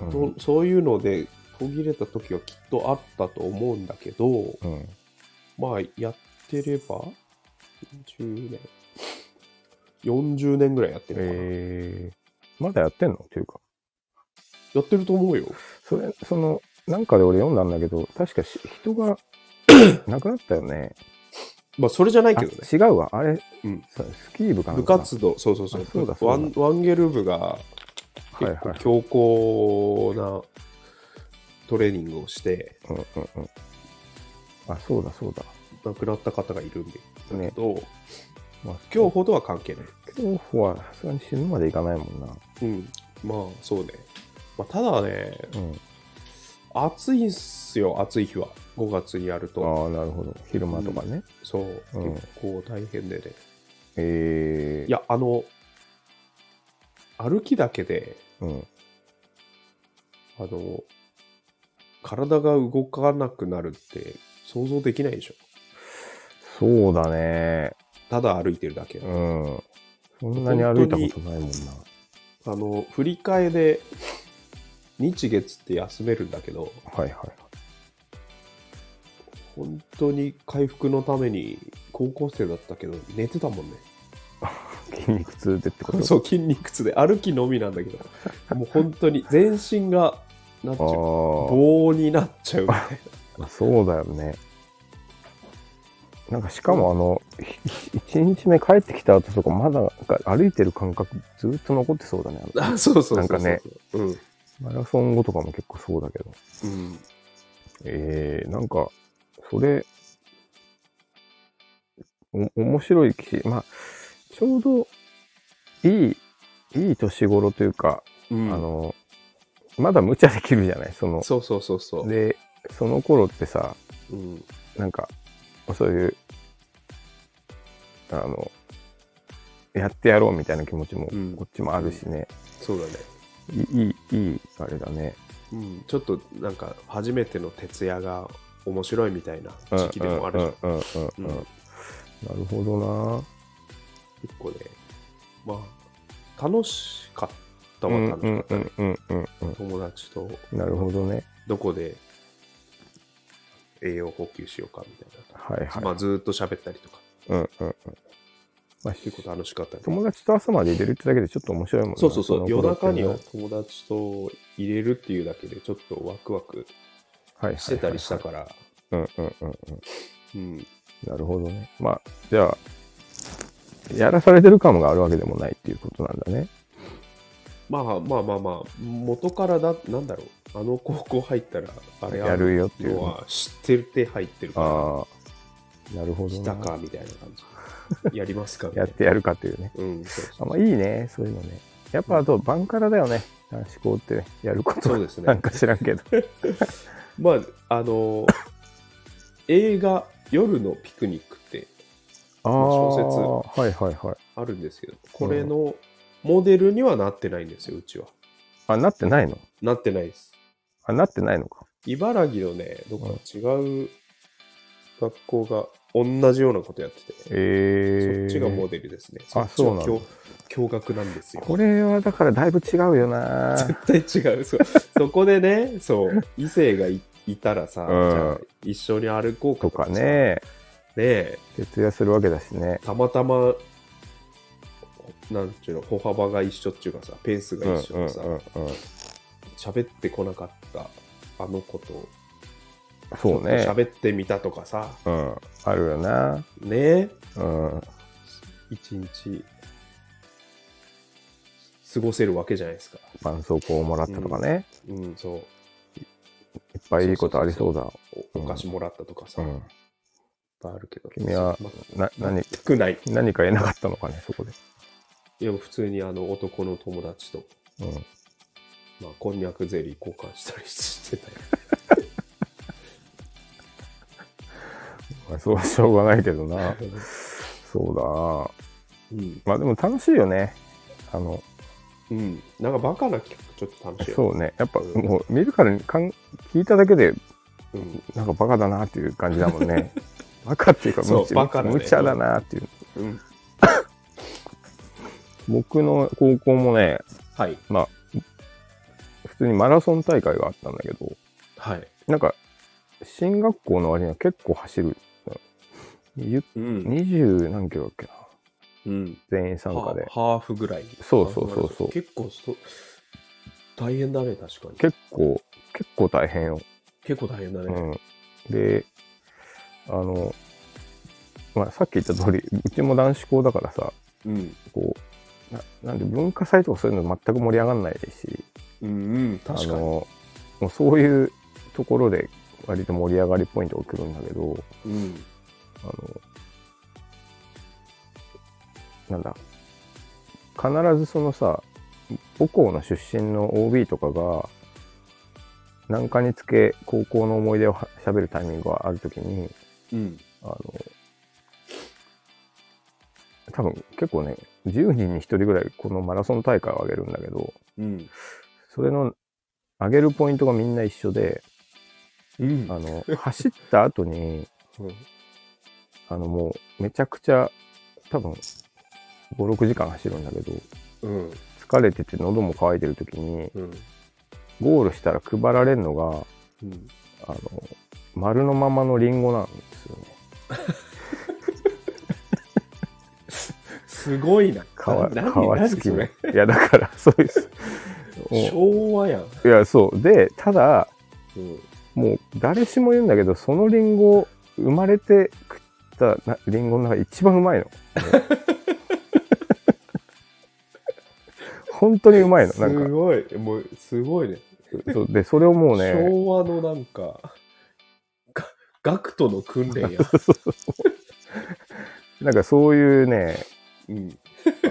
うんとそういうので途切れた時はきっとあったと思うんだけど、うん。まあ、やってれば、10年、40年ぐらいやってるのかな。えー、まだやってんの？っていうか。やってると思うよ。それ、その、なんかで俺読んだんだけど、確かし人が *clears throat* 亡くなったよね。まあ、それじゃないあけどね。違うわ。あれ、うんさスキー部かなん部活動、そうそうそうあそうだそうだワン。ワンゲル部がはいはい結構強硬なトレーニングをして、うんうんうん。あ、そうだそうだ。亡くなった方がいるんだけど、まあ、競歩とは関係ない。競歩はさすがに死ぬまでいかないもんな。うん。まあ、そうね。まあ、ただね、うん。暑いっすよ、暑い日は。5月にやると。ああ、なるほど。昼間とかね。そう、うん結構大変でね。えー、いや、あの、歩きだけで、うん。あの、体が動かなくなるって想像できないでしょ。そうだね。ただ歩いてるだけ。うん。そんなに歩いたことないもんな。あの、振り替えで、日月って休めるんだけど、はいはい。本当に回復のために高校生だったけど寝てたもんね。*laughs* 筋肉痛でってこと？そう、筋肉痛で歩きのみなんだけど、もう本当に全身が、なんていう棒になっちゃうみたいな。*laughs* あ、そうだよね。なんかしかもあの、ひ一日目帰ってきた後とかまだなんか歩いてる感覚ずっと残ってそうだね。あのあ、そうそうそうそう。なんかね。うん。マラソン後とかも結構そうだけど。うん。えー、なんか、それ、お面白いし、まあ、ちょうどいい、いい年頃というか、うん、あの、まだ無茶できるじゃないその、そうそうそうそう。で、その頃ってさ、うん。なんか、そういう、あの、やってやろうみたいな気持ちもうんこっちもあるしね、そうだね。いい、いい、あれだね。うん。ちょっとなんか、初めての徹夜が面白いみたいな時期でもあるじゃん。なるほど結構ね、まあ、楽しかったな。はうん楽しかった友達とうん。なるほどね。どこで栄養補給しようかみたいな。はいはい。まあ、ずーっと喋ったりとか、うんうんうん。まあ、結構楽しかったね。友達と朝まで入れるってだけでちょっと面白いもんなそうそうそう、の夜中には友達と入れるっていうだけでちょっとワクワクしてたりしたから、うんうんうんうん。うん。なるほどね。まあ、じゃあ、やらされてる感があるわけでもないっていうことなんだね。まあまあまあまあ、元からだ、なんだろう、あの高校入ったら、あれやるよっていうのは知ってて入ってるかああ、なるほら、どな。来たかみたいな感じ。やりますか *laughs* やってやるかっていうね。うん、そうあ、そうまあいいね、そういうのね。やっぱあと、バンカラだよね。男子校ってね、やることそうですねなんか知らんけど。*laughs* まあ、あの、映画、夜のピクニックってああ、小はいはいはい。あるんですけど、これのモデルにはなってないんですよ、うちは。あ、なってないの？なってないです。あ、なってないのか。茨城のね、どっか違う学校が同じようなことやってて、えー。そっちがモデルですね。あそうなんだ驚驚愕なんですよ。これはだからだいぶ違うよな。絶対違う。そう *laughs* そこでね、そう、異性がいいたらさ、うんじゃあ一緒に歩こうかとかさ。ね、ね徹夜するわけだしね。たまたま、なんちゅうの、歩幅が一緒っていうかさ、ペースうんうんが一緒でさ、うんうん。喋ってこなかったあの子と、そうね。喋ってみたとかさ、うん。あるよな。ねうん。一日過ごせるわけじゃないですか。絆創膏をもらったとかね。うん、そう。いっぱいいいことありそうだ。おお菓子もらったとかさ、いっうん。ぱいあるけど。君はまな、何、少ない。何か得なかったのかね、そこで。いや、普通にあの男の友達とうん。まあ、こんにゃくゼリー交換したりしてたよ。*laughs* まあ、そうはしょうがないけどな。*laughs* そうだな。うん。まあでも楽しいよね。あの、うん。なんかバカな企画ちょっと楽しいよ。そうね。やっぱうんもう見るからにかん聞いただけでうん。なんかバカだなっていう感じだもんね。*laughs* バカっていうかそう無茶バカだね無茶だなっていう。うん。僕の高校もね、はい。まあ、普通にマラソン大会があったんだけど、はい。なんか、進学校の割には結構走る。20うん。20何キロだっけな。うん。全員参加で。ハハーフぐらい。そうそうそうそう結構そ、大変だね、確かに。結構、結構大変よ。結構大変だね。うん。で、あの、まあ、さっき言った通り、うちも男子校だからさ、うん。こう、ななんで文化祭とかそういうの全く盛り上がんないし、うん、うん、確かに。あの、もうそういうところで割と盛り上がりポイントが来るんだけど、うん。あの、なんだ、必ずそのさ、母校の出身の OB とかが、何かにつけ高校の思い出をは喋るタイミングがあるときに、うん。あの、多分結構ね、10人に1人ぐらいこのマラソン大会をあげるんだけど、うん。それの上げるポイントがみんな一緒で、うん。あの、走った後に、*laughs* あのもうめちゃくちゃ多分5、6時間走るんだけど、うん。疲れてて喉も渇いてる時に、うん。ゴールしたら配られるのが、うん。あの、丸のままのリンゴなんですよね。*laughs* すごいな。皮、な皮付きのそれ？いや、だから、*laughs* そうです。も昭和やん。ういや、そう。で、ただ、うん。もう誰しも言うんだけど、そのリンゴ、生まれて食ったなリンゴの中で一番うまいの。*laughs* 本当にうまいの。すなんか、ごい。もう、すごいね。そうで、それをもうね、昭和のなんか、が学徒の訓練や。*laughs* なんかそういうね、うん。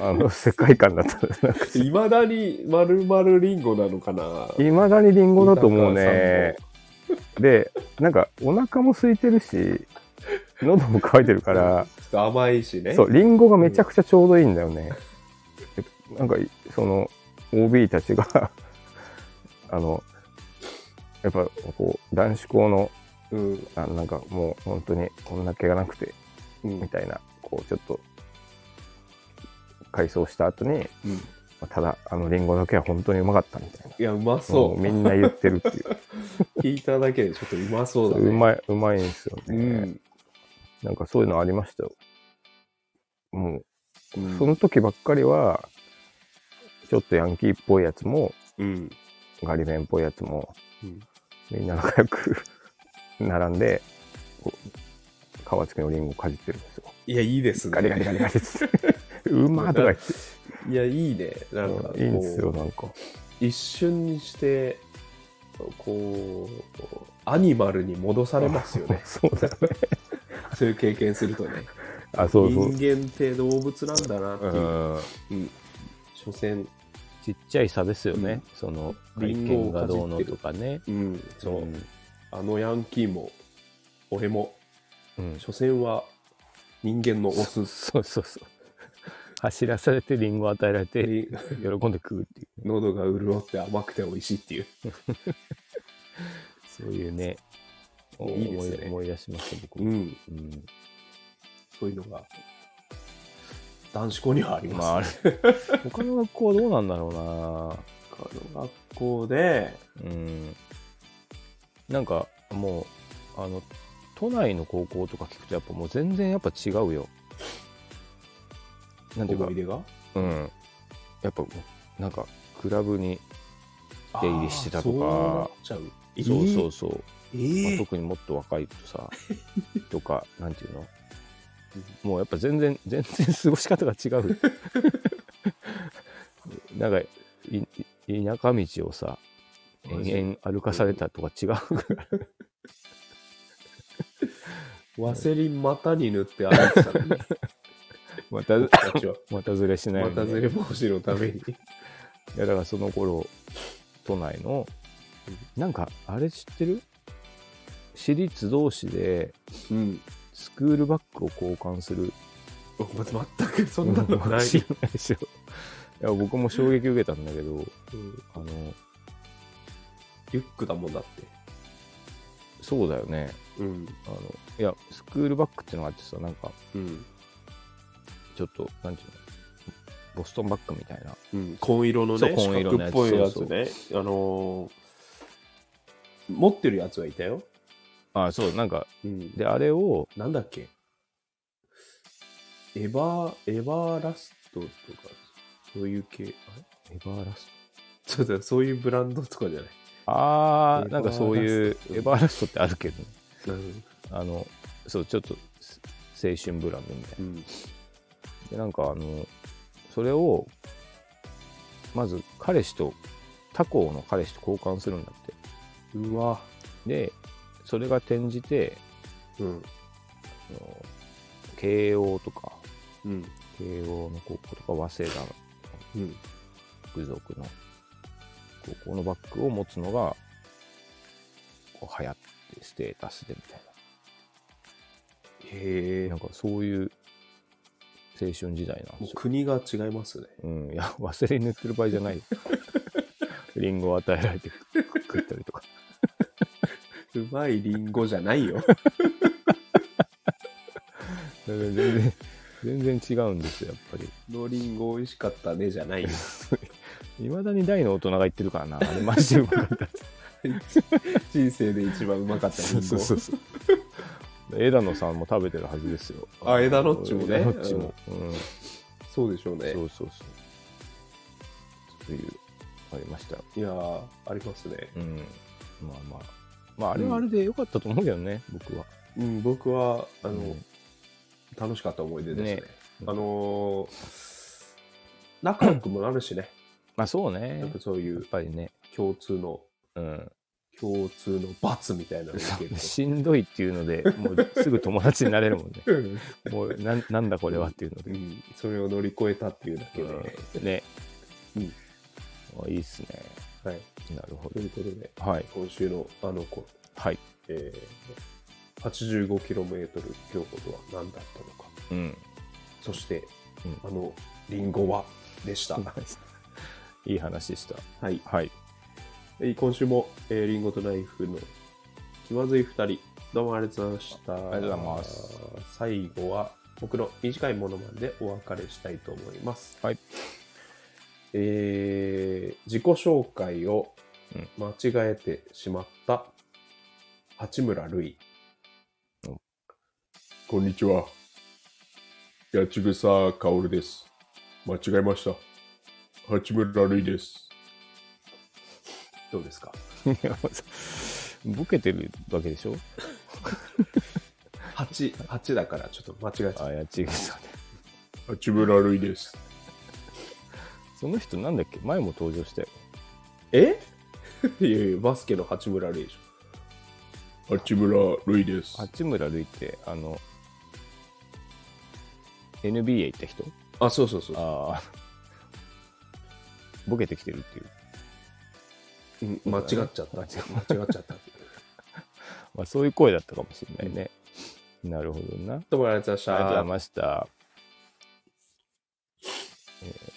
あの、*laughs* 世界観だった。なんかいまだに丸々リンゴなのかな？いまだにリンゴだと思うね。で、なんかお腹も空いてるし、喉も渇いてるから、ちょっと甘いしね。そう、リンゴがめちゃくちゃちょうどいいんだよね。でなんか、その、OB たちが、*laughs* あの、やっぱこう、男子校の、うん。あなんかもう本当にこんな毛がなくて、うん。みたいな、こう、ちょっと、改装した後に、うんまあただ、あのリンゴだけは本当にうまかったみたいな。いや、うまもそうう。みんな言ってるっていう。*laughs* 聞いただけでちょっとうまそうだね。うまい、うまいんですようね。ん。なんかそういうのありましたよ。もう、うんその時ばっかりは、ちょっとヤンキーっぽいやつも、うん。ガリ弁っぽいやつも、うんみんな仲良く *laughs* 並んで、皮付きのリンゴをかじってるんですよ。いや、いいですね。ガリガリガリガリって。うまーとか言って。いや、いいね。なんかこう、いいんですよ、なんか。一瞬にして、こう、アニマルに戻されますよね。*laughs* そうだよね。そういう経験するとね。あ、そうそう。人間って動物なんだなっていう。うんうん。所詮、ちっちゃい差ですよね。その、リ外見がどうのとかね。うん、そう、んあのヤンキーも、俺も、うん所詮は人間のオス。*laughs* そうそうそう。走らされてリンゴ与えられて、に喜んで食うっていう。喉が潤って甘くて美味しいっていう。*laughs* そういうね、いいですね思い出しました、僕も。うん。うんそういうのが、男子校にはありまあ、あます、れね。他の学校はどうなんだろう他の学校で、な。うん。なんか、もう、あの、都内の高校とか聞くと、やっぱもう全然やっぱ違うよ。なんていうか思い、出が？うん。やっぱ、なんか、クラブに、出入りしてたとか。そうなっちゃう。そうそうそう。えまあー、特にもっと若いとさ *laughs* とかなんていうの？もうやっぱ全然全然過ごし方が違う。*laughs* なんか田舎道をさ延々歩かされたとか違う *laughs* ワセリン股に塗って歩いてたのに、また。*laughs* またずれしないようにね股ずれ防止のために。いやだからその頃都内の、なんか、あれ知ってる？私立同士でうん。スクールバッグを交換する。全くそんなのない。知らないでしょ。いや、僕も衝撃受けたんだけど、うんあの、リュックだもんだって。そうだよね。うん。あの、いや、スクールバッグってのがあってさ、なんか、うん。ちょっと、なんていうの、ボストンバッグみたいな。うん、紺色のそうね、紺色のやつっぽいやつそうね。あのー持ってるやつはいたよ。あ、そう、なんか、うん。で、あれを、なんだっけ？エバー、エバーラストとか、そういう系。あれ？エバーラスちょっとそういうブランドとかじゃないト。あー、エバーなんかそういうエバーラストってあるけど、うん。あの、そう、ちょっと、す青春ブランドみたいうん。な。で、なんかあの、それを、まず彼氏と、他校の彼氏と交換するんだって。うわ。で、それが転じて、うん。あの慶応とか、うん。慶応の高校とか、早稲田のうん。付属の高校のバッグを持つのが、こう流行って、ステータスでみたいへえな。なん。かそういう青春時代なんですよ。国が違いますね。うん、いや、ワセリン塗ってる場合じゃないよ。*laughs* リンゴを与えられて食ったりとか。うまいリンゴじゃないよ。全然、全然違うんですよ、やっぱり。のリンゴ美味しかったねじゃないよ。*laughs* いまだに大の大人が言ってるからな。あれマジでうまかった。*laughs* 人生で一番うまかったリンゴ。そうそうそう。枝野さんも食べてるはずですよ。あ枝野っちもね枝野っちも。うん。そうでしょうね。そうそうそう。そういう、ありましたよ。いやー、ありますね。うん。まあまあ。まあ、あれはあれで良かったと思うけどね、僕は。うん、僕は、あの、うん楽しかった思い出ですね。ねあのー仲良くもなるしね。まあそうね。そういやっうぱりね。共通の、うん。共通の罰みたいな *laughs* しんどいっていうので、もうすぐ友達になれるもんね。*laughs* うんもうなんなんだこれはっていうので。うんそれを乗り越えたっていうだけで。うんね。うんあいいっすね。はい。なるほということで、ど。はい。今週のあの子、はい。えー、85km 競歩とは何だったのか。うん。そして、うんあの、リンゴはでした。*laughs* いい話でした。はい。はい。えー今週も、えーリンゴとナイフの気まずい2人、どうもありがとうございました。ありがとうございます。最後は、僕の短いものまでお別れしたいと思います。はい。えー自己紹介を間違えてしまった八村塁。うんこんにちは。八千草薫です。間違えました。八村塁です。どうですか？*laughs* ボケてるわけでしょ？*laughs* 八八だからちょっと間違えちゃあ、っ。た。八村塁です。その人なんだっけ？前も登場したよ。え？*laughs* いやいや、バスケの八村塁でしょ。八村塁です八村塁って、あの、NBA 行った人？あ、そうそうそうそああ。ボケてきてるっていう。間違っちゃった *laughs* 間違っちゃったまあそういう声だったかもしれないね、うん、なるほどな。どうもありがとうございました。ありがとうございました、えー